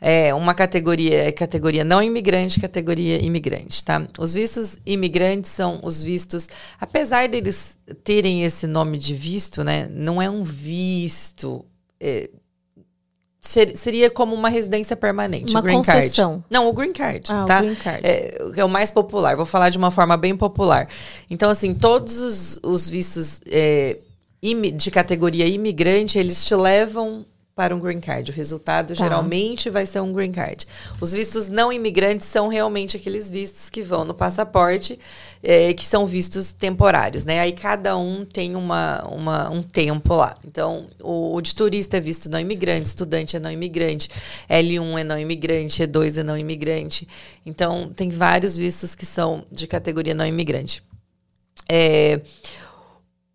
É, uma categoria é categoria não imigrante, categoria imigrante, tá? Os vistos imigrantes são os vistos, apesar deles terem esse nome de visto, né? Não é um visto. É, Ser, seria como uma residência permanente, uma o green concessão. card. Não, o green card, ah, tá? O green card. É, é, o mais popular. Vou falar de uma forma bem popular. Então, assim, todos os, os vistos é, de categoria imigrante, eles te levam para um green card. O resultado tá. geralmente vai ser um green card. Os vistos não imigrantes são realmente aqueles vistos que vão no passaporte, é, que são vistos temporários, né? Aí cada um tem uma, uma um tempo lá. Então, o, o, de turista é visto não imigrante, estudante é não imigrante, L1 é não imigrante, E2 é não imigrante. Então, tem vários vistos que são de categoria não imigrante. É,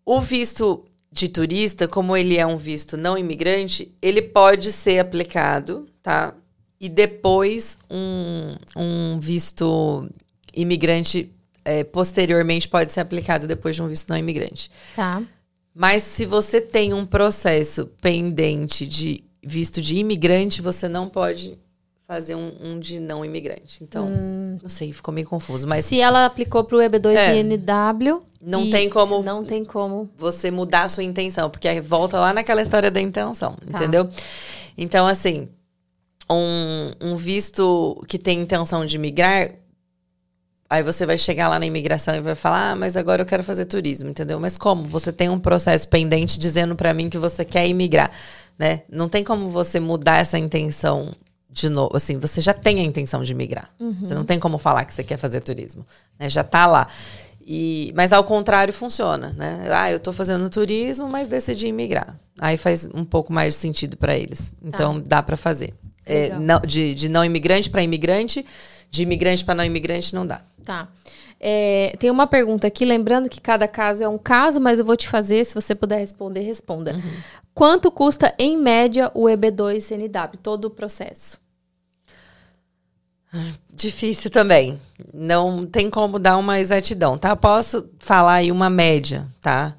o visto de turista, como ele é um visto não imigrante, ele pode ser aplicado, tá? E depois um, um visto imigrante é, posteriormente pode ser aplicado depois de um visto não imigrante. Tá. Mas se você tem um processo pendente de visto de imigrante, você não pode fazer um, um de não imigrante. Então, hum. não sei, ficou meio confuso. Mas se ela aplicou para o EB2INW, é. Não tem como. Não tem como. Você mudar a sua intenção, porque volta lá naquela história da intenção, tá. entendeu? Então, assim, um, um visto que tem intenção de migrar, Aí você vai chegar lá na imigração e vai falar: ah, mas agora eu quero fazer turismo, entendeu? Mas como? Você tem um processo pendente dizendo para mim que você quer imigrar, né? Não tem como você mudar essa intenção de novo. Assim, você já tem a intenção de migrar. Uhum. Você não tem como falar que você quer fazer turismo, né? Já tá lá. E, mas ao contrário funciona, né? Ah, eu estou fazendo turismo, mas decidi migrar. Aí faz um pouco mais de sentido para eles. Então tá. dá para fazer. É, não, de, de não imigrante para imigrante, de imigrante para não imigrante não dá. Tá. É, tem uma pergunta aqui, lembrando que cada caso é um caso, mas eu vou te fazer, se você puder responder, responda. Uhum. Quanto custa, em média, o EB2 NW, todo o processo? Difícil também. Não tem como dar uma exatidão, tá? Posso falar aí uma média, tá?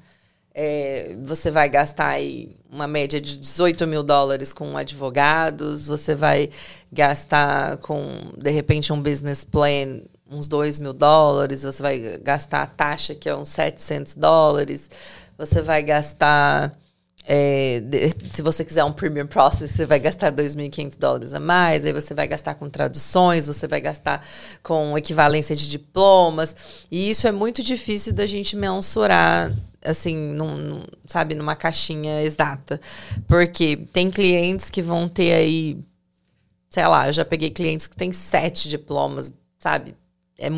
É, você vai gastar aí uma média de 18 mil dólares com advogados, você vai gastar com, de repente, um business plan uns 2 mil dólares, você vai gastar a taxa que é uns 700 dólares, você vai gastar é, se você quiser um premium process, você vai gastar 2.500 dólares a mais, aí você vai gastar com traduções, você vai gastar com equivalência de diplomas, e isso é muito difícil da gente mensurar, assim, num, num, sabe, numa caixinha exata, porque tem clientes que vão ter aí, sei lá, eu já peguei clientes que têm sete diplomas, sabe, é,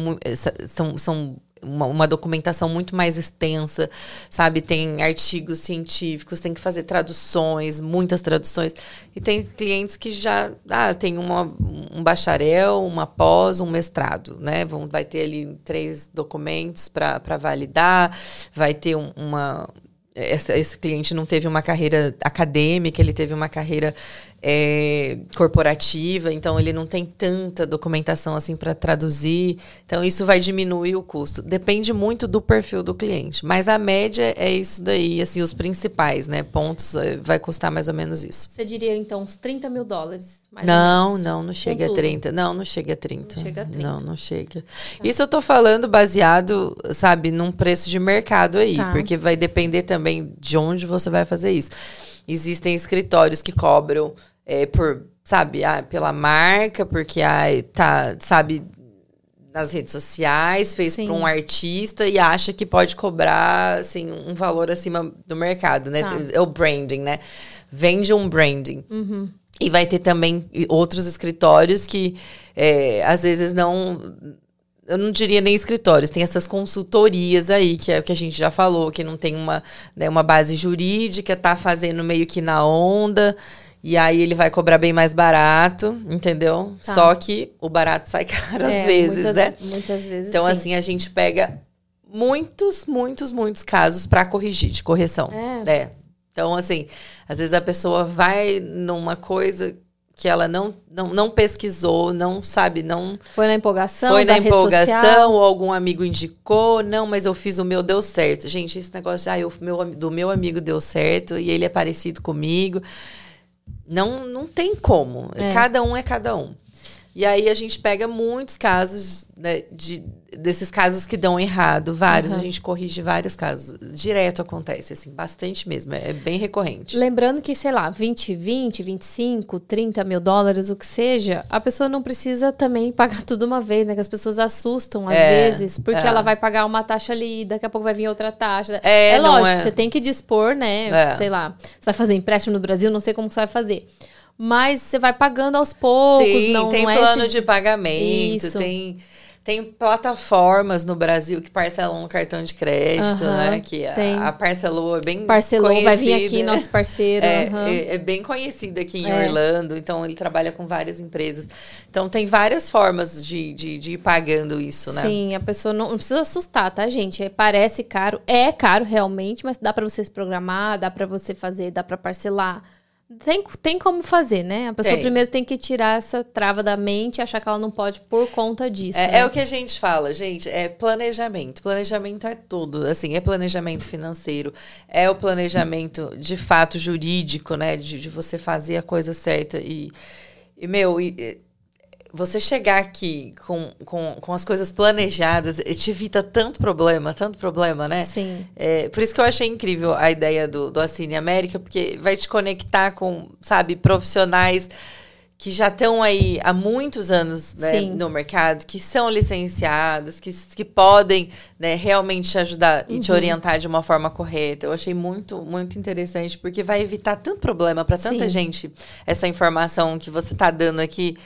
são, são uma, uma, documentação muito mais extensa, sabe? Tem artigos científicos, tem que fazer traduções, muitas traduções. E tem clientes que já ah, tem uma, um bacharel, uma pós, um mestrado, né? Vão, vai ter ali três documentos para validar, vai ter um, uma. Esse, esse cliente não teve uma carreira acadêmica, ele teve uma carreira é, corporativa, então ele não tem tanta documentação assim para traduzir. Então isso vai diminuir o custo. Depende muito do perfil do cliente, mas a média é isso daí, assim os principais, né? Pontos é, vai custar mais ou menos isso. Você diria então uns 30 mil dólares? não, não, não chega a 30. Não, não chega a 30. Não chega a 30. Não, não chega. Tá. Isso eu tô falando baseado, sabe, num preço de mercado aí, tá. porque vai depender também de onde você vai fazer isso. Existem escritórios que cobram é, por, sabe, ah, pela marca, porque ah, tá, sabe, nas redes sociais, fez para um artista e acha que pode cobrar assim um valor acima do mercado, né? Tá. É o branding, né? Vende um branding. Uhum. E vai ter também outros escritórios que é, às vezes não. Eu não diria nem escritórios, tem essas consultorias aí, que é o que a gente já falou, que não tem uma, né, uma base jurídica, tá fazendo meio que na onda. E aí ele vai cobrar bem mais barato, entendeu? Tá. Só que o barato sai <laughs> caro é, às vezes, muitas, né? Muitas vezes. Então, sim. assim, a gente pega muitos, muitos, muitos casos para corrigir, de correção. É. é. Então, assim, às vezes a pessoa vai numa coisa que ela não, não, não pesquisou, não sabe, não. Foi na empolgação, Foi na empolgação, ou algum amigo indicou, não, mas eu fiz o meu, deu certo. Gente, esse negócio de, ah, eu, meu, do meu amigo deu certo e ele é parecido comigo. Não, não tem como. É. Cada um é cada um. E aí a gente pega muitos casos né, de, desses casos que dão errado, vários, uhum. a gente corrige vários casos. Direto acontece, assim, bastante mesmo, é, é bem recorrente. Lembrando que, sei lá, 20, 20, 25, 30 mil dólares, o que seja, a pessoa não precisa também <laughs> pagar tudo uma vez, né? Que as pessoas assustam às é, vezes, porque é. ela vai pagar uma taxa ali, daqui a pouco vai vir outra taxa. É, é lógico, é. você tem que dispor, né? É. Sei lá, você vai fazer empréstimo no Brasil, não sei como você vai fazer mas você vai pagando aos poucos. Sim, não, tem não plano é de pagamento, Isso. tem tem plataformas no Brasil que parcelam no cartão de crédito, uhum, né? Que a, a, Parcelou é bem Parcelou, conhecida. vai vir aqui, nosso parceiro. É, uhum. é, é bem conhecido aqui em é. Orlando, então ele trabalha com várias empresas. Então tem várias formas de, de, de ir pagando isso, né? Sim, a pessoa não, não precisa assustar, tá, gente? É, parece caro, é caro realmente, mas dá para você se programar, dá para você fazer, dá para parcelar tem, tem como fazer, né? A pessoa tem. primeiro tem que tirar essa trava da mente e achar que ela não pode por conta disso. É, né? é, o que a gente fala, gente, é planejamento. Planejamento é tudo, assim, é planejamento financeiro, é o planejamento de fato jurídico, né? De, de você fazer a coisa certa e, e meu, e, você chegar aqui com, com, com as coisas planejadas te evita tanto problema, tanto problema, né? Sim. É, por isso que eu achei incrível a ideia do, do Assine América, porque vai te conectar com, sabe, profissionais que já estão aí há muitos anos né, no mercado, que são licenciados, que, que podem né, realmente te ajudar uhum. e te uhum. orientar de uma forma correta. Eu achei muito, muito interessante, porque vai evitar tanto problema para tanta Sim. gente essa informação que você está dando aqui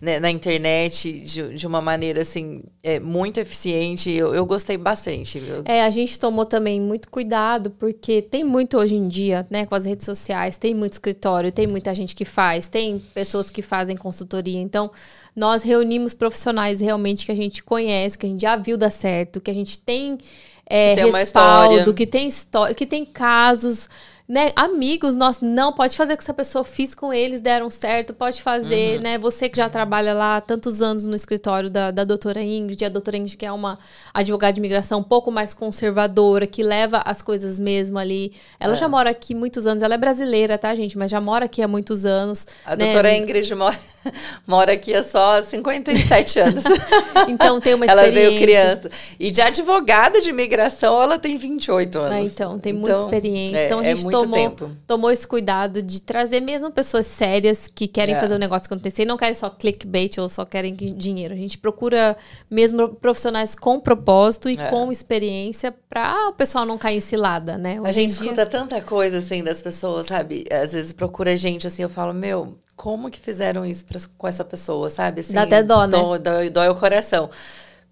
né, na internet de, de uma maneira assim é, muito eficiente. Eu, eu gostei bastante. Viu? É, a gente tomou também muito cuidado, porque tem muito hoje em dia, né, com as redes sociais, tem muito escritório, tem muita gente que faz, tem pessoas que fazem consultoria. Então, nós reunimos profissionais realmente que a gente conhece, que a gente já viu dar certo, que a gente tem, é, que tem respaldo, que tem história, que tem casos né, amigos nossos, não, pode fazer com essa pessoa, fiz com eles, deram certo, pode fazer, Uhum. né? Você que já trabalha lá há tantos anos no escritório da, da doutora Ingrid, a doutora Ingrid que é uma advogada de imigração um pouco mais conservadora, que leva as coisas mesmo ali. Ela É. já mora aqui muitos anos, ela é brasileira, tá, gente? Mas já mora aqui há muitos anos. A né? doutora Ingrid mora, <laughs> mora aqui há só 57 anos. <laughs> Então tem uma ela experiência. veio criança. E de advogada de imigração, ela tem 28 anos. Ah, então, tem muita experiência. É, então a é gente muito tomou, tempo. tomou esse cuidado de trazer mesmo pessoas sérias que querem É. fazer o negócio acontecer e não querem só clickbait ou só querem que- dinheiro. A gente procura mesmo profissionais com propósito e É. com experiência para o pessoal não cair em cilada, né? A Hoje gente em dia- escuta tanta coisa assim das pessoas, sabe? Às vezes procura gente assim, eu falo, meu, como que fizeram isso pra- com essa pessoa, sabe? Assim, Dá até dó, né? Dói, dói, dói o coração.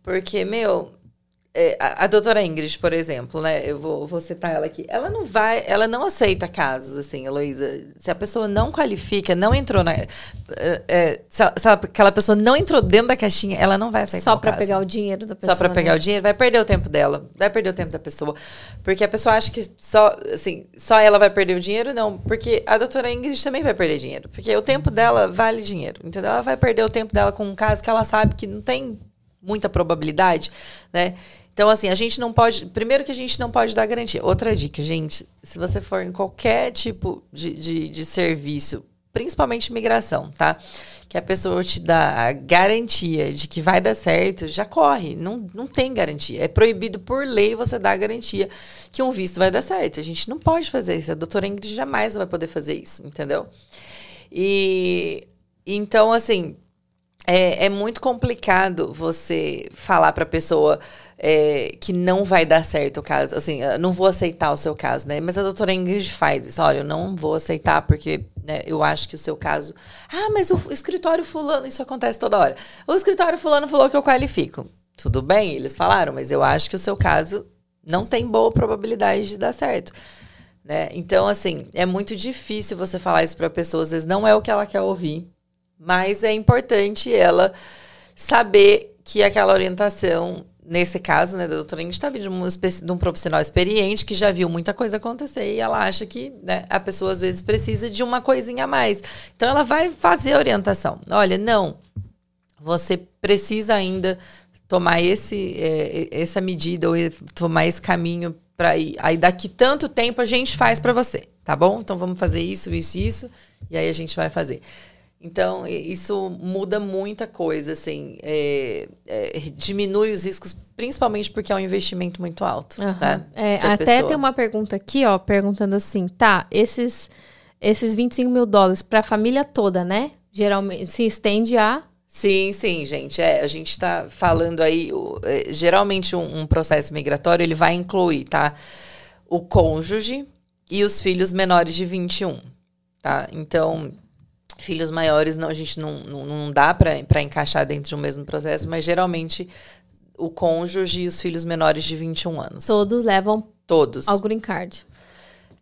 Porque, meu, a, a doutora Ingrid, por exemplo, né? Eu vou, vou citar ela aqui. Ela não vai, ela não aceita casos, assim, Heloísa. Se a pessoa não qualifica, não entrou na. é, é, se, a- se aquela pessoa não entrou dentro da caixinha, ela não vai aceitar só para pegar o dinheiro da pessoa. Só pra pegar né? o dinheiro, vai perder o tempo dela, vai perder o tempo da pessoa. Porque a pessoa acha que só, assim, só ela vai perder o dinheiro, não. Porque a doutora Ingrid também vai perder dinheiro. Porque o tempo dela vale dinheiro, entendeu? Ela vai perder o tempo dela com um caso que ela sabe que não tem muita probabilidade, né? Então, assim, a gente não pode. Primeiro que a gente não pode dar garantia. Outra dica, gente, se você for em qualquer tipo de, de, de serviço, principalmente imigração, tá? Que a pessoa te dá a garantia de que vai dar certo, já corre. Não, não tem garantia. É proibido por lei você dar a garantia que um visto vai dar certo. A gente não pode fazer isso. A doutora Ingrid jamais vai poder fazer isso, entendeu? E então, assim, é, é muito complicado você falar para a pessoa é, que não vai dar certo o caso. Assim, não vou aceitar o seu caso, né? Mas a doutora Ingrid faz isso. Olha, eu não vou aceitar porque né, eu acho que o seu caso. Ah, mas o, o escritório fulano, isso acontece toda hora. O escritório fulano falou que eu qualifico. Tudo bem, eles falaram, mas eu acho que o seu caso não tem boa probabilidade de dar certo. Né? Então, assim, é muito difícil você falar isso para a pessoa. Às vezes não é o que ela quer ouvir. Mas é importante ela saber que aquela orientação, nesse caso, né, da doutora Ingrid, está vindo de um, de um profissional experiente que já viu muita coisa acontecer e ela acha que né, a pessoa às vezes precisa de uma coisinha a mais. Então ela vai fazer a orientação. Olha, não, você precisa ainda tomar esse, é, essa medida ou tomar esse caminho para ir. Aí daqui tanto tempo a gente faz para você, tá bom? Então vamos fazer isso, isso, isso, e aí a gente vai fazer. Então, isso muda muita coisa, assim, é, é, diminui os riscos, principalmente porque é um investimento muito alto. Aham. Né, É, até pessoa. tem uma pergunta aqui, ó, perguntando assim, tá, esses, esses 25 mil dólares para a família toda, né? Geralmente se estende a. Sim, sim, gente. É, a gente está falando aí, o- é, geralmente um, um processo migratório, ele vai incluir, tá? O cônjuge e os filhos menores de 21, tá? Então, filhos maiores, não, a gente não, não, não dá para encaixar dentro de um mesmo processo, mas geralmente o cônjuge e os filhos menores de 21 anos. Todos levam Todos. ao green card.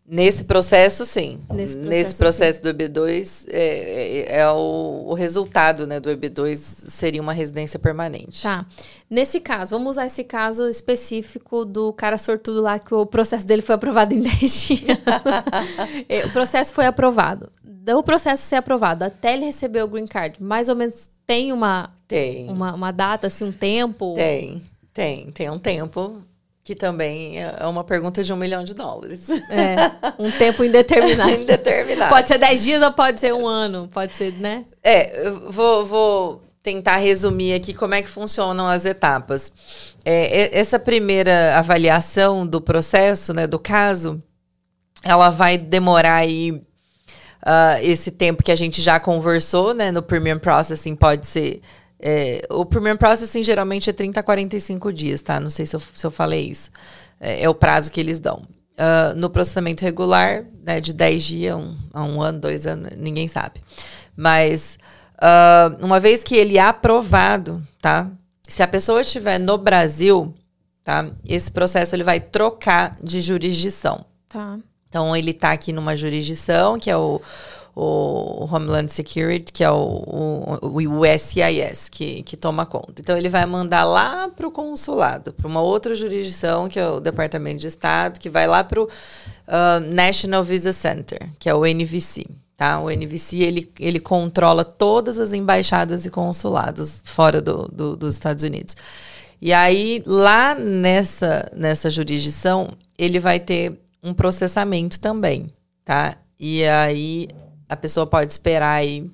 Nesse processo, sim. Nesse Nesse processo, processo, do EB2, é, é, é o, o resultado né, do EB2 seria uma residência permanente. Tá. Nesse caso, vamos usar esse caso específico do cara sortudo lá que o processo dele foi aprovado em 10 dias. <laughs> <laughs> É, o processo foi aprovado. Do processo ser aprovado até ele receber o green card, mais ou menos tem uma, Tem, uma, uma data, assim, um tempo? tem, tem. Tem um tempo que também é uma pergunta de um milhão de dólares. É, um tempo indeterminado. <laughs> Indeterminado. Pode ser 10 dias ou pode ser um ano, pode ser, né? É, eu vou, vou tentar resumir aqui como é que funcionam as etapas. É, essa primeira avaliação do processo, né, do caso, ela vai demorar aí ah, esse tempo que a gente já conversou, né, no Premium Processing pode ser... é, o Premium Processing geralmente é 30 a 45 dias, tá? Não sei se eu, se eu falei isso. É, é o prazo que eles dão. Ah, no processamento regular, né, de 10 dias a um, a um ano, dois anos, ninguém sabe. Mas ah, uma vez que ele é aprovado, tá? Se a pessoa estiver no Brasil, tá? Esse processo ele vai trocar de jurisdição. Tá. Então ele está aqui numa jurisdição, que é o, o Homeland Security, que é o, o, o USCIS, que, que toma conta. Então, ele vai mandar lá para o consulado, para uma outra jurisdição, que é o Departamento de Estado, que vai lá para o uh, National Visa Center, que é o NVC. Tá? O NVC ele, ele controla todas as embaixadas e consulados fora do, do, dos Estados Unidos. E aí, lá nessa, nessa jurisdição, ele vai ter um processamento também, tá? E aí a pessoa pode esperar aí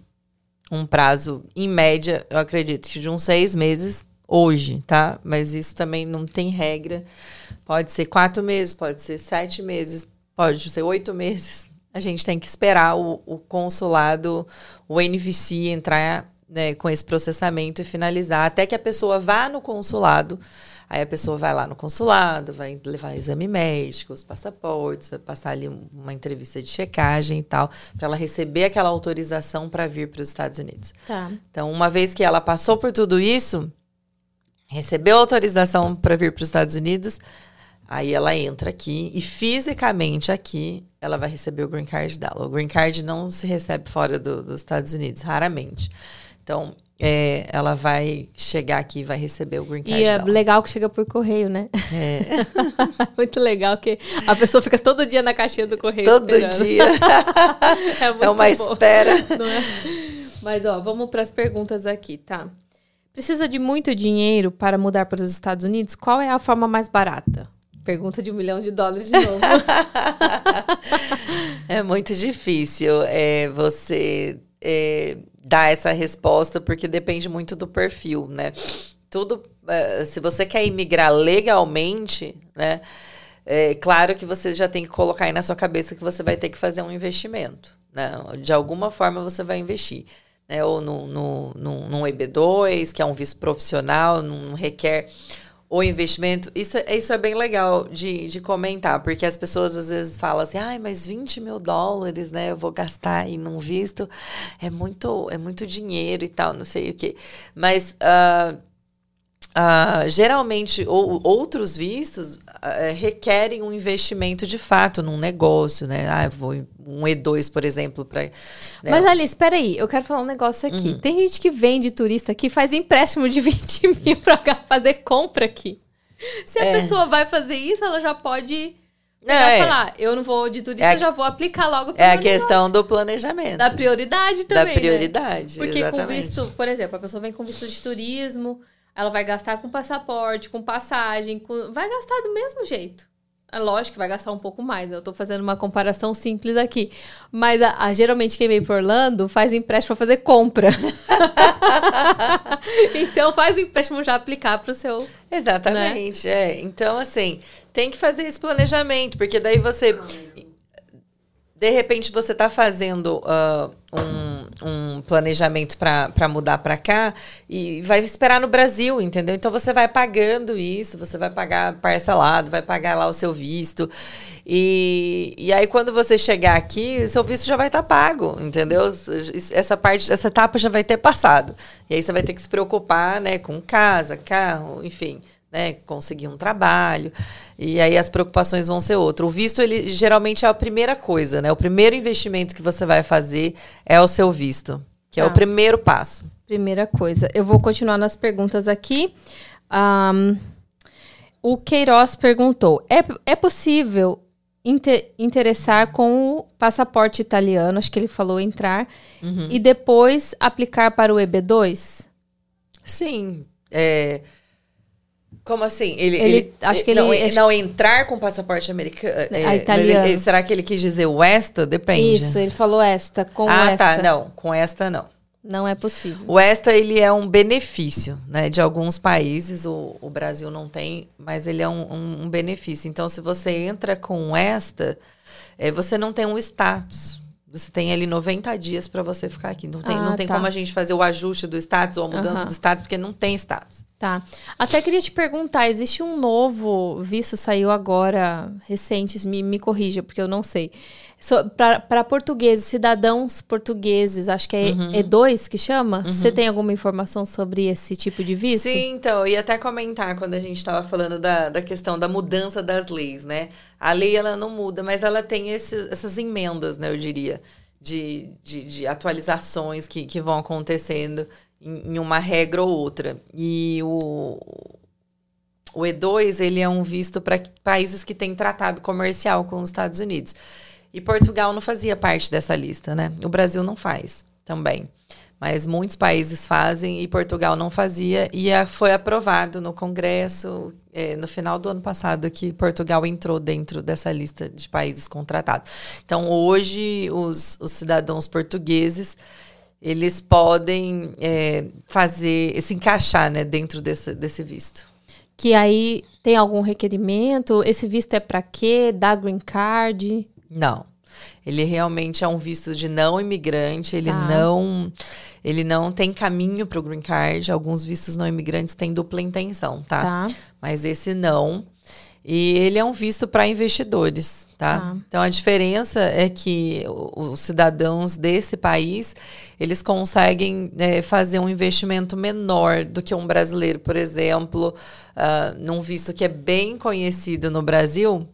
um prazo, em média, eu acredito que de uns seis meses hoje, tá? Mas isso também não tem regra. Pode ser quatro meses, pode ser sete meses, pode ser oito meses. A gente tem que esperar o, o consulado, o NVC entrar né, com esse processamento e finalizar, até que a pessoa vá no consulado. Aí a pessoa vai lá no consulado, vai levar exame médico, os passaportes, vai passar ali uma entrevista de checagem e tal, para ela receber aquela autorização para vir para os Estados Unidos. Tá. Então, uma vez que ela passou por tudo isso, recebeu autorização para vir para os Estados Unidos, aí ela entra aqui e fisicamente aqui ela vai receber o green card dela. O green card não se recebe fora do, dos Estados Unidos, raramente. Então, é, ela vai chegar aqui e vai receber o green card E é dela. legal que chega por correio, né? É, <laughs> Muito legal que a pessoa fica todo dia na caixinha do correio. todo esperando. dia <laughs> É, é uma bom, espera. <laughs> é? Mas, ó, vamos para as perguntas aqui, tá? Precisa de muito dinheiro para mudar para os Estados Unidos? Qual é a forma mais barata? Pergunta de um milhão de dólares de novo. É muito difícil é, você é, dar essa resposta, porque depende muito do perfil, né? Tudo, é, se você quer imigrar legalmente, né? É claro que você já tem que colocar aí na sua cabeça que você vai ter que fazer um investimento, né? De alguma forma você vai investir. Né? Ou no, no, no, num EB2, que é um visto profissional, não requer o investimento. Isso, é- isso é bem legal de, de comentar, porque as pessoas às vezes falam assim, ai, mas 20 mil dólares, né? Eu vou gastar aí num visto. É muito, é muito dinheiro e tal, não sei o quê. Mas. ah, ah, geralmente, ou, outros vistos ah, requerem um investimento de fato num negócio, né? Ah, vou um E2, por exemplo, para. Mas, Alice, espera aí. Eu quero falar um negócio aqui. Uhum. Tem gente que vende turista que faz empréstimo de <laughs> 20 mil para fazer compra aqui. Se a É. pessoa vai fazer isso, ela já pode Não, pegar é. falar, eu não vou de turista, É eu já vou aplicar logo É a questão negócio. do planejamento. da prioridade também, da né? prioridade. Porque com exatamente. visto, por exemplo, a pessoa vem com visto de turismo, ela vai gastar com passaporte, com passagem, com... vai gastar do mesmo jeito. É lógico que vai gastar um pouco mais. Eu tô fazendo uma comparação simples aqui. Mas a, a- geralmente quem vem para Orlando faz empréstimo para fazer compra. <laughs> então faz o empréstimo já aplicar para o seu. Exatamente, é. Então, assim, tem que fazer esse planejamento, porque daí você. De repente você está fazendo ah, um, um planejamento para mudar para cá e vai esperar no Brasil, entendeu? Então você vai pagando isso, você vai pagar parcelado, vai pagar lá o seu visto. E, e aí, quando você chegar aqui, seu visto já vai estar pago, entendeu? Essa parte, essa etapa já vai ter passado. E aí você vai ter que se preocupar, né, com casa, carro, enfim, né, conseguir um trabalho. E aí as preocupações vão ser outras. O visto, ele geralmente é a primeira coisa, né? O primeiro investimento que você vai fazer é o seu visto, que é Tá. o primeiro passo. Primeira coisa. Eu vou continuar nas perguntas aqui. Ahn, o Queiroz perguntou: é, é possível inte- interessar com o passaporte italiano, acho que ele falou entrar, Uhum. e depois aplicar para o EB2? Sim. É... Como assim? Ele, Ele- acho que não, ele- não entrar com passaporte americano. é, mas italiano. ele- será que ele quis dizer o ESTA? Depende. Isso, ele falou esta, com ah, esta. tá. Não, com esta não. Não é possível. O ESTA ele é um benefício, né? De alguns países, o, o Brasil não tem, mas ele é um, um- um benefício. Então, se você entra com ESTA, eh, você não tem um status. Você tem ali 90 dias para você ficar aqui. Não tem, Ah, não tem tá. como a gente fazer o ajuste do status ou a mudança Aham. do status, porque não tem status. Tá. Até queria te perguntar, existe um novo visto, saiu agora, recente, me, me corrija, porque eu não sei. Para portugueses, cidadãos portugueses, acho que é Uhum. E2 que chama? Você tem alguma informação sobre esse tipo de visto? Sim, então, ia até comentar quando a gente estava falando da, da questão da mudança das leis, né? A lei, ela não muda, mas ela tem esses, essas emendas, né, eu diria, de, de, de atualizações que, que vão acontecendo em, em uma regra ou outra. E o, o E2 ele é um visto para países que têm tratado comercial com os Estados Unidos. E Portugal não fazia parte dessa lista, né? O Brasil não faz também. Mas muitos países fazem e Portugal não fazia. E foi aprovado no Congresso é, no final do ano passado que Portugal entrou dentro dessa lista de países contratados. Então, hoje, os, os cidadãos portugueses eles podem é, fazer, se encaixar né, dentro desse, desse visto. Que aí tem algum requerimento? Esse visto é para quê? Dá green card? Não. Ele realmente é um visto de não imigrante, ele tá. não ele não tem caminho para o green card. Alguns vistos não imigrantes têm dupla intenção, tá? tá. Mas esse não. E ele é um visto para investidores, tá? tá? Então a diferença é que os cidadãos desse país eles conseguem é, fazer um investimento menor do que um brasileiro, por exemplo, uh, num visto que é bem conhecido no Brasil,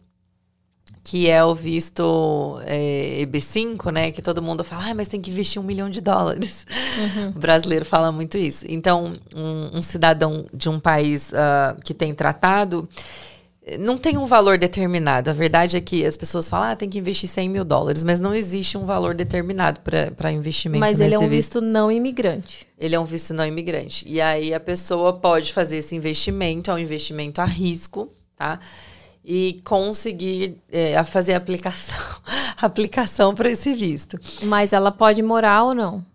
que é o visto é, EB5, né? Que todo mundo fala, ah, mas tem que investir um milhão de dólares. Uhum. <laughs> O brasileiro fala muito isso. Então, um, um cidadão de um país uh, que tem tratado não tem um valor determinado. A verdade é que as pessoas falam, ah, tem que investir 100 mil dólares, mas não existe um valor determinado para investimento. Mas ele é um visto. visto não imigrante. Ele é um visto não imigrante. E aí a pessoa pode fazer esse investimento, é um investimento a risco, tá? E conseguir é, fazer a aplicação, <laughs> aplicação para esse visto. Mas ela pode morar ou não?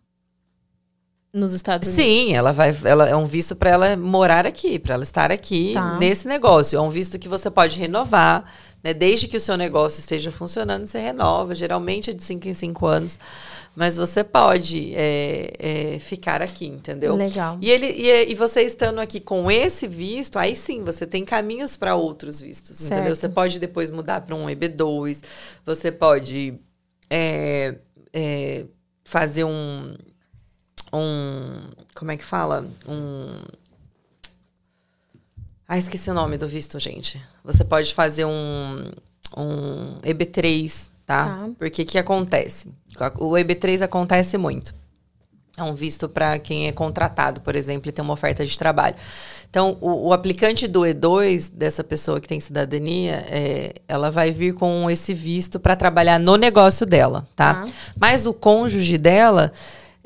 Nos Estados Unidos. Sim, ela vai, ela é um visto para ela morar aqui, para ela estar aqui tá. nesse negócio. É um visto que você pode renovar, né? Desde que o seu negócio esteja funcionando, você renova. Geralmente é de 5 em 5 anos, mas você pode é, é, ficar aqui, entendeu? Legal. E ele e, e, você estando aqui com esse visto, aí sim você tem caminhos para outros vistos, certo. entendeu? Você pode depois mudar para um EB2, você pode é, é fazer um um. Como é que fala? Um. Ah, esqueci o nome do visto, gente. Você pode fazer um, um EB3, tá? tá. Porque que acontece? O EB3 acontece muito. É um visto para quem é contratado, por exemplo, e tem uma oferta de trabalho. Então, o, o aplicante do E2, dessa pessoa que tem cidadania, é, ela vai vir com esse visto para trabalhar no negócio dela, tá? tá? Mas o cônjuge dela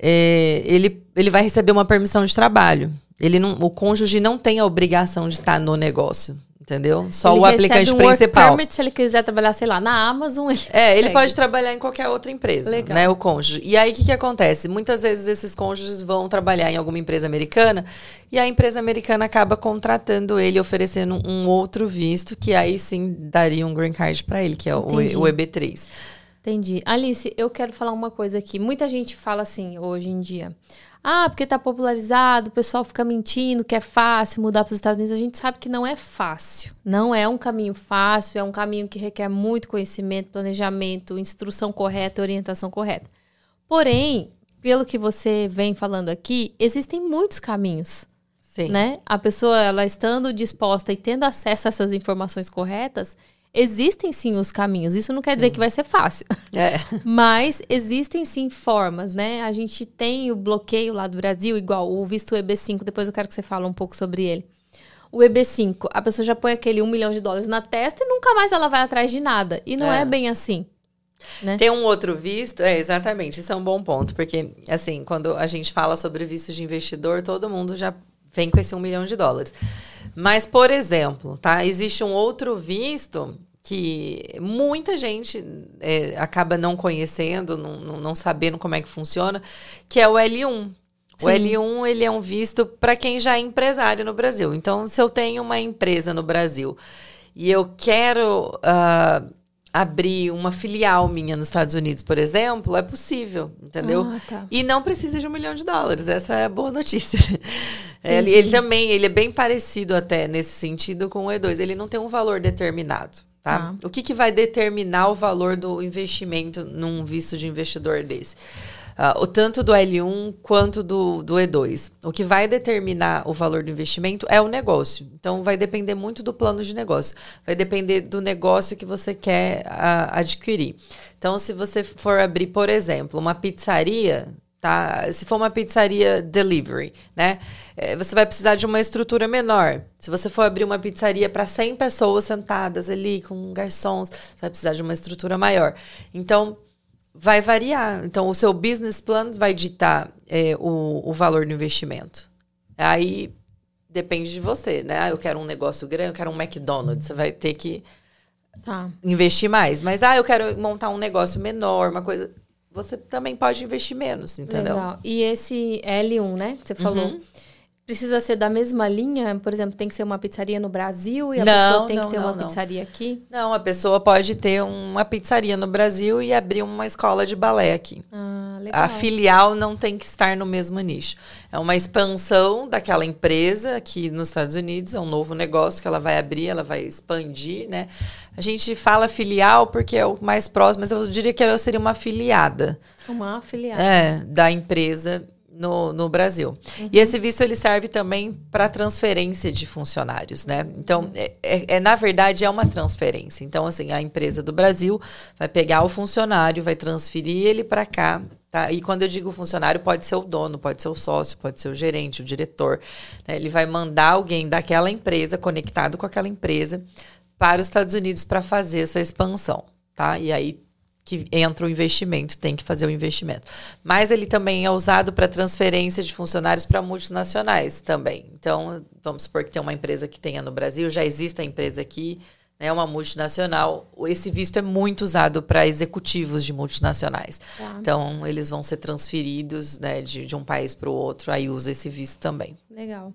é, ele, ele vai receber uma permissão de trabalho. Ele não, o cônjuge não tem a obrigação de estar no negócio. Entendeu? Só ele o aplicante um principal. Permit, se ele quiser trabalhar, sei lá, na Amazon. Ele é, ele pode trabalhar em qualquer outra empresa, Legal. né? O cônjuge. E aí o que, que acontece? Muitas vezes esses cônjuges vão trabalhar em alguma empresa americana e a empresa americana acaba contratando ele, oferecendo um outro visto, que aí sim daria um green card para ele, que é o, o EB3. Entendi. Alice, eu quero falar uma coisa aqui. Muita gente fala assim hoje em dia. Ah, porque tá popularizado, o pessoal fica mentindo que é fácil mudar para os Estados Unidos. A gente sabe que não é fácil. Não é um caminho fácil, é um caminho que requer muito conhecimento, planejamento, instrução correta, orientação correta. Porém, pelo que você vem falando aqui, existem muitos caminhos. Sim. Né? A pessoa, ela estando disposta e tendo acesso a essas informações corretas, Existem sim os caminhos. Isso não quer dizer que vai ser fácil. <laughs> É. Mas existem sim formas, né? A gente tem o bloqueio lá do Brasil, igual o visto EB5. Depois eu quero que você fale um pouco sobre ele. O EB5, a pessoa já põe aquele um milhão de dólares na testa e nunca mais ela vai atrás de nada. E não é, é bem assim. Né? Tem um outro visto, é exatamente, isso é um bom ponto, porque assim, quando a gente fala sobre visto de investidor, todo mundo já vem com esse um milhão de dólares. Mas, por exemplo, tá? Existe um outro visto que muita gente é, acaba não conhecendo, não, não sabendo como é que funciona, que é o L1. Sim. O L1 ele é um visto para quem já é empresário no Brasil. Então, se eu tenho uma empresa no Brasil e eu quero uh, abrir uma filial minha nos Estados Unidos, por exemplo, é possível, entendeu? Ah, tá. E não precisa de um milhão de dólares. Essa é a boa notícia. <laughs> ele, ele, também, ele é bem parecido até nesse sentido com o E2. Ele não tem um valor determinado, tá? tá. O que, que vai determinar o valor do investimento num visto de investidor desse? Uh, o tanto do L1 quanto do, do E2. O que vai determinar o valor do investimento é o negócio. Então, vai depender muito do plano de negócio. Vai depender do negócio que você quer uh, adquirir. Então, se você for abrir, por exemplo, uma pizzaria, tá? Se for uma pizzaria delivery, né? É, você vai precisar de uma estrutura menor. Se você for abrir uma pizzaria para 100 pessoas sentadas ali com garçons, você vai precisar de uma estrutura maior. Então, vai variar. Então, o seu business plan vai ditar é, o, o valor do investimento. Aí depende de você, né? Ah, eu quero um negócio grande, eu quero um McDonald's. Você vai ter que tá. investir mais. Mas, ah, eu quero montar um negócio menor, uma coisa você também pode investir menos, entendeu? Legal. E esse L1, né, que você falou, uhum. Precisa ser da mesma linha? Por exemplo, tem que ser uma pizzaria no Brasil e a não, pessoa tem não, que ter não, uma pizzaria aqui? Não, a pessoa pode ter uma pizzaria no Brasil e abrir uma escola de balé aqui. Ah, legal. A filial não tem que estar no mesmo nicho. É uma expansão daquela empresa aqui nos Estados Unidos, é um novo negócio que ela vai abrir, ela vai expandir, né? A gente fala filial porque é o mais próximo, mas eu diria que ela seria uma afiliada. Uma afiliada. É, da empresa no, no Brasil. Uhum. E esse visto ele serve também para transferência de funcionários, né? Então, é, é, é, na verdade, é uma transferência. Então, assim, a empresa do Brasil vai pegar o funcionário, vai transferir ele para cá Tá? E quando eu digo funcionário, pode ser o dono, pode ser o sócio, pode ser o gerente, o diretor. Né? Ele vai mandar alguém daquela empresa, conectado com aquela empresa, para os Estados Unidos para fazer essa expansão. Tá? E aí que entra o investimento, tem que fazer o investimento. Mas ele também é usado para transferência de funcionários para multinacionais também. Então, vamos supor que tem uma empresa que tenha no Brasil, já existe a empresa aqui, né, uma multinacional, esse visto é muito usado para executivos de multinacionais. Tá. Então, eles vão ser transferidos né, de, de um país para o outro, aí usa esse visto também. Legal.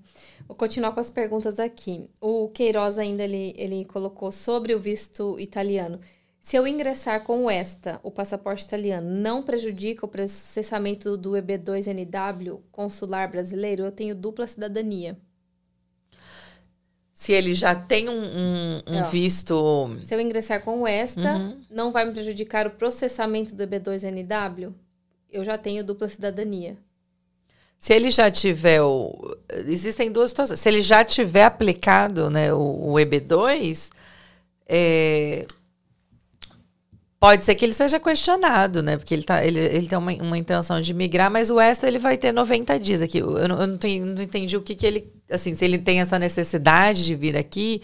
Vou continuar com as perguntas aqui. O Queiroz ainda ele, ele colocou sobre o visto italiano. Se eu ingressar com o ESTA, o passaporte italiano, não prejudica o processamento do EB2NW consular brasileiro? Eu tenho dupla cidadania se ele já tem um, um, um visto. Se eu ingressar com o ESTA, uhum. não vai me prejudicar o processamento do EB2NW? Eu já tenho dupla cidadania. Se ele já tiver o. Existem duas situações. Se ele já tiver aplicado né, o, o EB2, é, Pode ser que ele seja questionado, né? Porque ele, tá, ele, ele tem uma, uma intenção de migrar, mas o extra ele vai ter 90 dias aqui. Eu não, eu não, tenho, não entendi o que, que ele. Assim, se ele tem essa necessidade de vir aqui,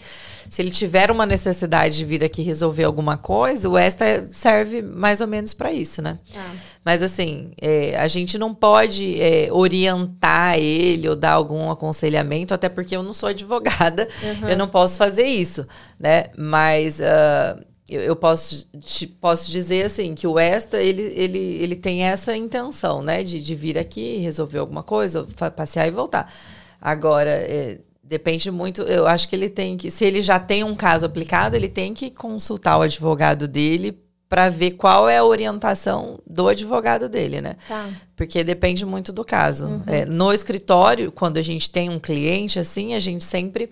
se ele tiver uma necessidade de vir aqui resolver alguma coisa, o extra serve mais ou menos para isso, né? Ah. Mas assim, é, a gente não pode é, orientar ele ou dar algum aconselhamento, até porque eu não sou advogada, uhum. eu não posso fazer isso, né? Mas. Uh, eu, eu posso, te, posso dizer assim que o Esta ele, ele, ele tem essa intenção, né, de, de vir aqui resolver alguma coisa, passear e voltar. Agora é, depende muito. Eu acho que ele tem que, se ele já tem um caso aplicado, ele tem que consultar o advogado dele para ver qual é a orientação do advogado dele, né? Tá. Porque depende muito do caso. Uhum. É, no escritório, quando a gente tem um cliente assim, a gente sempre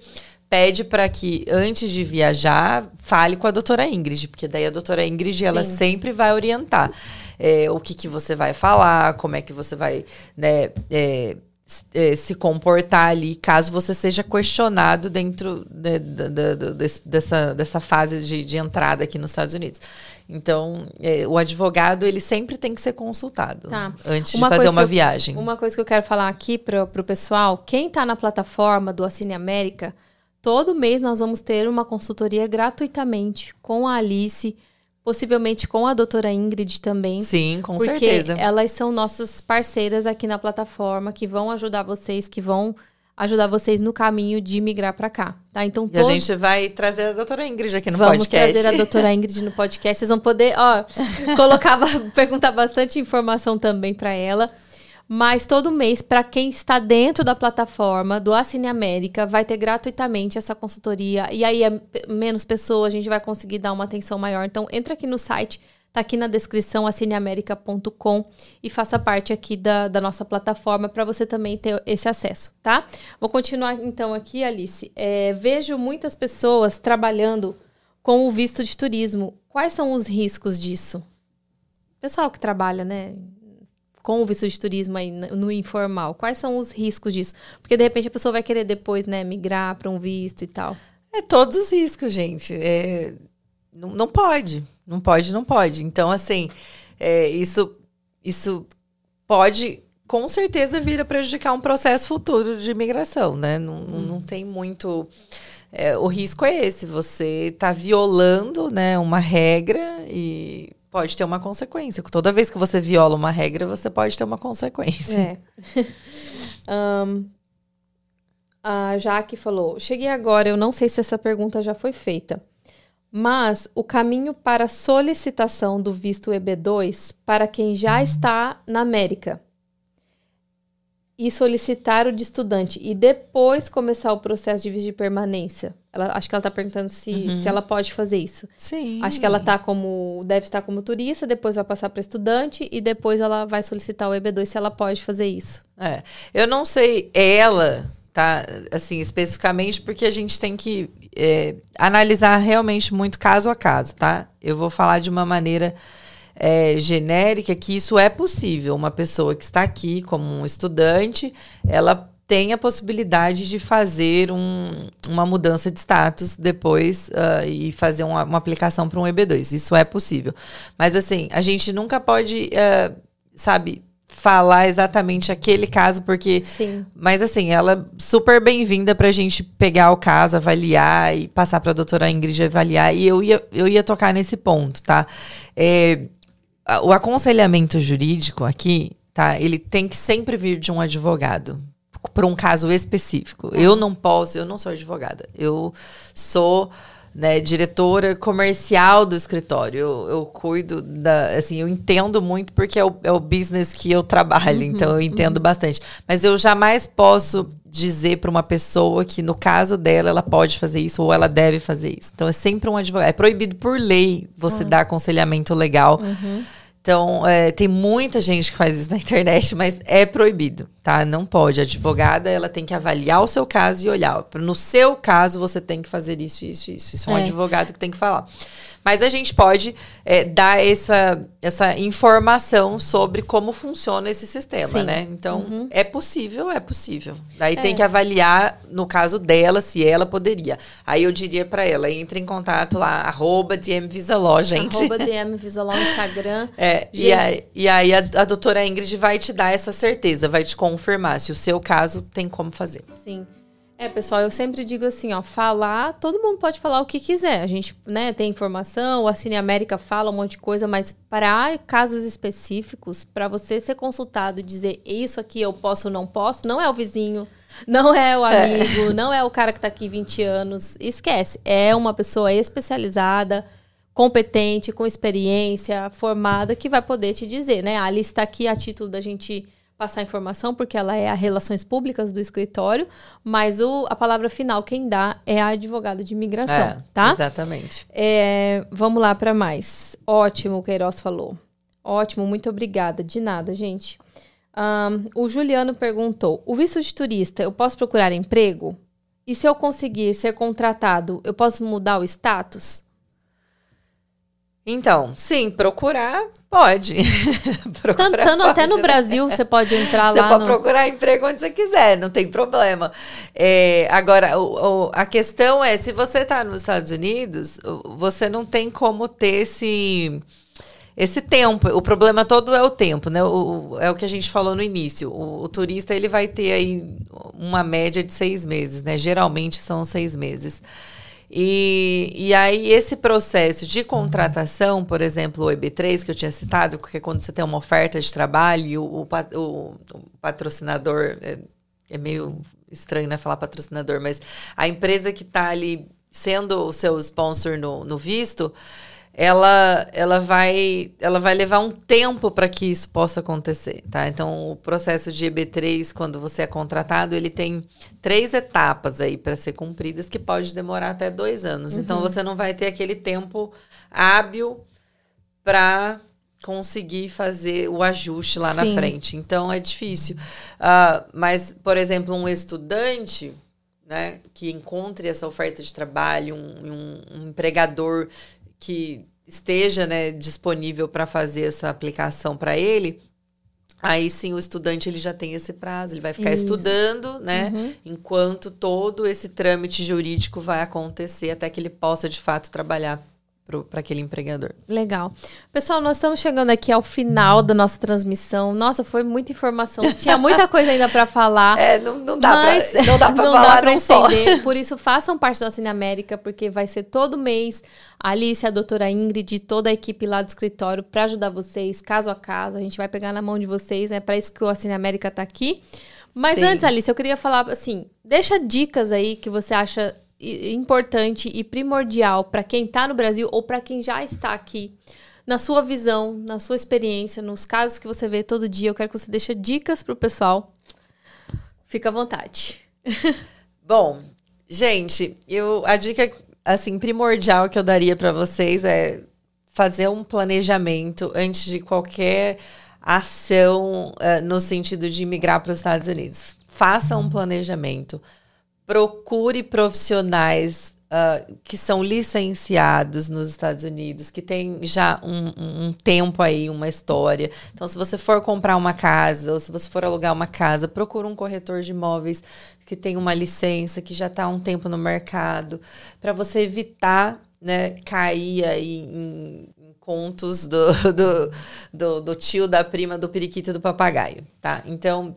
pede para que, antes de viajar, fale com a doutora Ingrid, porque daí a doutora Ingrid, Sim. ela sempre vai orientar é, o que, que você vai falar, como é que você vai, né, é, é, se comportar ali, caso você seja questionado dentro de, de, de, dessa, dessa fase de, de, entrada aqui nos Estados Unidos. Então, é, o advogado, ele sempre tem que ser consultado tá. antes uma de fazer uma eu, viagem. Uma coisa que eu quero falar aqui para o pessoal, quem está na plataforma do Assine América, Todo mês nós vamos ter uma consultoria gratuitamente com a Alice, possivelmente com a doutora Ingrid também. Sim, com porque certeza. Elas são nossas parceiras aqui na plataforma que vão ajudar vocês, que vão ajudar vocês no caminho de migrar para cá, tá? Então e todo... a gente vai trazer a doutora Ingrid aqui no Vamos podcast. Vamos trazer a doutora Ingrid no podcast. Vocês vão poder, ó, <laughs> colocar, perguntar bastante informação também para ela. Mas todo mês, para quem está dentro da plataforma do Assine América, vai ter gratuitamente essa consultoria. E aí é menos pessoas, a gente vai conseguir dar uma atenção maior. Então, entra aqui no site, tá aqui na descrição, assineamerica.com e faça parte aqui da, da nossa plataforma para você também ter esse acesso, tá? Vou continuar então aqui, Alice. É, vejo muitas pessoas trabalhando com o visto de turismo. Quais são os riscos disso? Pessoal que trabalha, né? Com o visto de turismo aí no informal? Quais são os riscos disso? Porque de repente a pessoa vai querer depois, né, migrar para um visto e tal. É todos os riscos, gente. É, não, não pode. Não pode, não pode. Então, assim, é, isso, isso pode com certeza vir a prejudicar um processo futuro de imigração, né? Não, não, não tem muito. é, o risco é esse, você está violando né, uma regra e pode ter uma consequência. Toda vez que você viola uma regra, você pode ter uma consequência. É. <laughs> Ahn, a Jaque falou: Cheguei agora, eu não sei se essa pergunta já foi feita. Mas o caminho para solicitação do visto EB2 para quem já está na América e solicitar o de estudante e depois começar o processo de visto de permanência. Ela, acho que ela está perguntando se, Uhum. se ela pode fazer isso. Sim. Acho que ela tá como deve estar como turista, depois vai passar para estudante e depois ela vai solicitar o EB2 se ela pode fazer isso. É, eu não sei ela, tá? Assim, especificamente, porque a gente tem que é, analisar realmente muito caso a caso, tá? Eu vou falar de uma maneira é, genérica que isso é possível. Uma pessoa que está aqui como um estudante, ela tem a possibilidade de fazer um- uma mudança de status depois ah, e fazer uma, uma aplicação para um EB2. Isso é possível. Mas assim, a gente nunca pode, ah, sabe, falar exatamente aquele caso, porque Sim. mas assim, ela é super bem-vinda pra gente pegar o caso, avaliar e passar pra doutora Ingrid avaliar. E eu ia, eu ia tocar nesse ponto, tá? É, a- o aconselhamento jurídico aqui, tá? Ele tem que sempre vir de um advogado. Para um caso específico. Eu não posso, eu não sou advogada. Eu sou né, diretora comercial do escritório. Eu, eu cuido da. Assim, eu entendo muito porque é o, é o business que eu trabalho, então eu entendo bastante. Mas eu jamais posso dizer para uma pessoa que, no caso dela, ela pode fazer isso ou ela deve fazer isso. Então é sempre um advogado. É proibido por lei você dar aconselhamento legal. Então, é, tem muita gente que faz isso na internet, mas é proibido, tá? Não pode. A advogada, ela tem que avaliar o seu caso e olhar. No seu caso, você tem que fazer isso, isso, isso. Isso é um É. advogado que tem que falar. Mas a gente pode é, dar essa, essa informação sobre como funciona esse sistema, Sim. né? Então, é possível, é possível. Daí É. tem que avaliar, no caso dela, se ela poderia. Aí eu diria pra ela, entre em contato lá, arroba DMVisaló, gente. Arroba <laughs> DM Visalão no Instagram. É, e aí, e aí a, a doutora Ingrid vai te dar essa certeza, vai te confirmar se o seu caso tem como fazer. Sim. É, pessoal, eu sempre digo assim, ó, falar, todo mundo pode falar o que quiser. A gente, né, tem informação, a Cine América fala um monte de coisa, mas para casos específicos, para você ser consultado e dizer isso aqui eu posso ou não posso, não é o vizinho, não é o amigo, <laughs> não é o cara que tá aqui 20 anos. Esquece. É uma pessoa especializada, competente, com experiência, formada, que vai poder te dizer, né? A Alice está aqui a título da gente passar informação, porque ela é a relações públicas do escritório, mas o, a palavra final quem dá é a advogada de imigração, É, tá? Exatamente. É, vamos lá para mais. Ótimo, o Queiroz falou. Ótimo, muito obrigada. De nada, gente. Ahn, o Juliano perguntou: o visto de turista, eu posso procurar emprego? E se eu conseguir ser contratado, eu posso mudar o status? Então, sim, procurar pode. <laughs> Procurar Tantando até pode, no né? Brasil, você pode entrar Você lá pode no... procurar emprego onde você quiser, não tem problema. É, agora, o- o- a questão é, se você está nos Estados Unidos, você não tem como ter esse, esse tempo. O problema todo é o tempo, né? O, o- é o que a gente falou no início. O, o turista ele vai ter aí uma média de seis meses, né? Geralmente são seis meses. E, e aí, esse processo de contratação, por exemplo, o EB3, que eu tinha citado, que é quando você tem uma oferta de trabalho e o, o o- o patrocinador, é, é meio estranho né, falar patrocinador, mas a empresa que está ali sendo o seu sponsor no, no visto, ela, ela, vai, ela vai levar um tempo para que isso possa acontecer, tá? Então, o processo de EB3, quando você é contratado, ele tem três etapas aí para ser cumpridas, que pode demorar até dois anos. Então, você não vai ter aquele tempo hábil para conseguir fazer o ajuste lá Sim. na frente. Então, é difícil. Ah, mas, por exemplo, um estudante né, que encontre essa oferta de trabalho, um, um- um empregador que esteja né, disponível para fazer essa aplicação para ele, Aí sim o estudante ele já tem esse prazo, ele vai ficar Isso. estudando, né? Uhum. Enquanto todo esse trâmite jurídico vai acontecer até que ele possa de fato trabalhar para aquele empregador. Legal. Pessoal, nós estamos chegando aqui ao final da nossa transmissão. Nossa, foi muita informação. Tinha muita <laughs> coisa ainda para falar. É, não, não dá Mas pra, não dá <laughs> falar dá pra não só. <laughs> Por isso, façam parte da Cine América, porque vai ser todo mês a Alice, a doutora Ingrid, toda a equipe lá do escritório para ajudar vocês, caso a caso. A gente vai pegar na mão de vocês, é para isso que o Cine América tá aqui. Mas Sim. antes, Alice, eu queria falar assim: deixa dicas aí que você acha importante e primordial para quem tá no Brasil ou para quem já está aqui. Na sua visão, na sua experiência, nos casos que você vê todo dia, eu quero que você deixe dicas pro pessoal. Fica à vontade. <laughs> Bom, gente, eu a dica assim primordial que eu daria para vocês é fazer um planejamento antes de qualquer ação eh, no sentido de migrar para os Estados Unidos. Faça um planejamento. Procure profissionais ah, que são licenciados nos Estados Unidos, que têm já um, um- tempo aí, uma história. Então, se você for comprar uma casa ou se você for alugar uma casa, procura um corretor de imóveis que tem uma licença, que já está há um tempo no mercado, para você evitar né, cair aí em, em contos do, <laughs> do, do, do tio, da prima, do periquito do papagaio, tá? Então,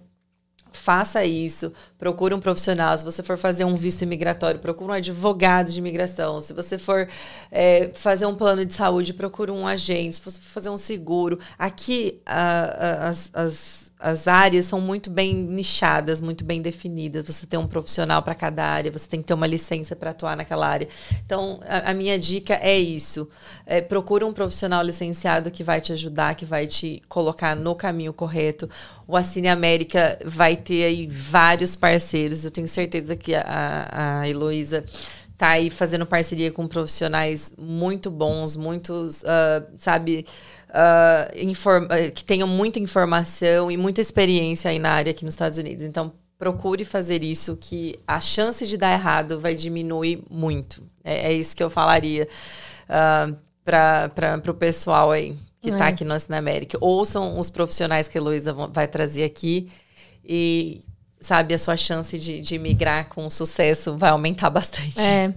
faça isso, procure um profissional. Se você for fazer um visto imigratório, procure um advogado de imigração. Se você for é, fazer um plano de saúde, procure um agente. Se você for fazer um seguro. Aqui, as, as, as áreas são muito bem nichadas, muito bem definidas. Você tem um profissional para cada área, você tem que ter uma licença para atuar naquela área. Então, a, a minha dica é isso. É, procura um profissional licenciado que vai te ajudar, que vai te colocar no caminho correto. O Assine América vai ter aí vários parceiros. Eu tenho certeza que a, a, Heloísa tá aí fazendo parceria com profissionais muito bons, muitos, ah, sabe, ah, ah, que tenham muita informação e muita experiência aí na área aqui nos Estados Unidos. Então, procure fazer isso, que a chance de dar errado vai diminuir muito. É, é isso que eu falaria para o pessoal aí que está É. aqui no Assina América. Ouçam os profissionais que a Heloísa vai trazer aqui e, sabe, a sua chance de, de migrar com sucesso vai aumentar bastante. É.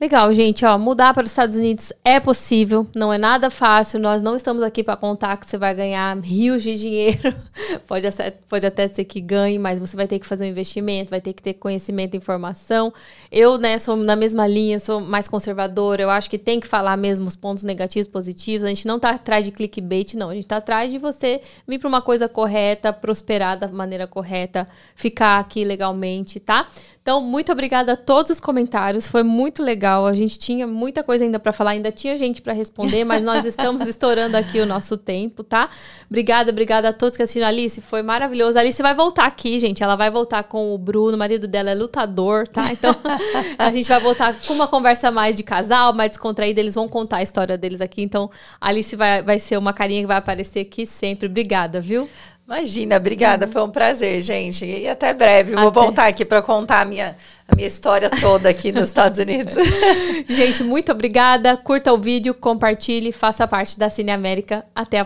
Legal, gente, ó, mudar para os Estados Unidos é possível, não é nada fácil. Nós não estamos aqui para contar que você vai ganhar rios de dinheiro. <laughs> pode, até, pode até ser que ganhe, mas você vai ter que fazer um investimento, vai ter que ter conhecimento e informação. Eu, né, sou na mesma linha, sou mais conservadora. Eu acho que tem que falar mesmo os pontos negativos, positivos. A gente não tá atrás de clickbait, não. A gente tá atrás de você vir para uma coisa correta, prosperar da maneira correta, ficar aqui legalmente, tá? Então, muito obrigada a todos os comentários. Foi muito legal. A gente tinha muita coisa ainda para falar, ainda tinha gente para responder, mas nós <laughs> estamos estourando aqui o nosso tempo, tá? Obrigada, obrigada a todos que assistiram. Alice, foi maravilhoso. A Alice vai voltar aqui, gente. Ela vai voltar com o Bruno, o marido dela é lutador, tá? Então, a gente vai voltar com uma conversa mais de casal, mais descontraída. Eles vão contar a história deles aqui. Então, a Alice vai, vai ser uma carinha que vai aparecer aqui sempre. Obrigada, viu? Imagina, obrigada, foi um prazer, gente. E até breve. Vou Até. voltar aqui para contar a minha, a minha história toda aqui nos Estados Unidos. <laughs> Gente, muito obrigada. Curta o vídeo, compartilhe, faça parte da Cine América. Até a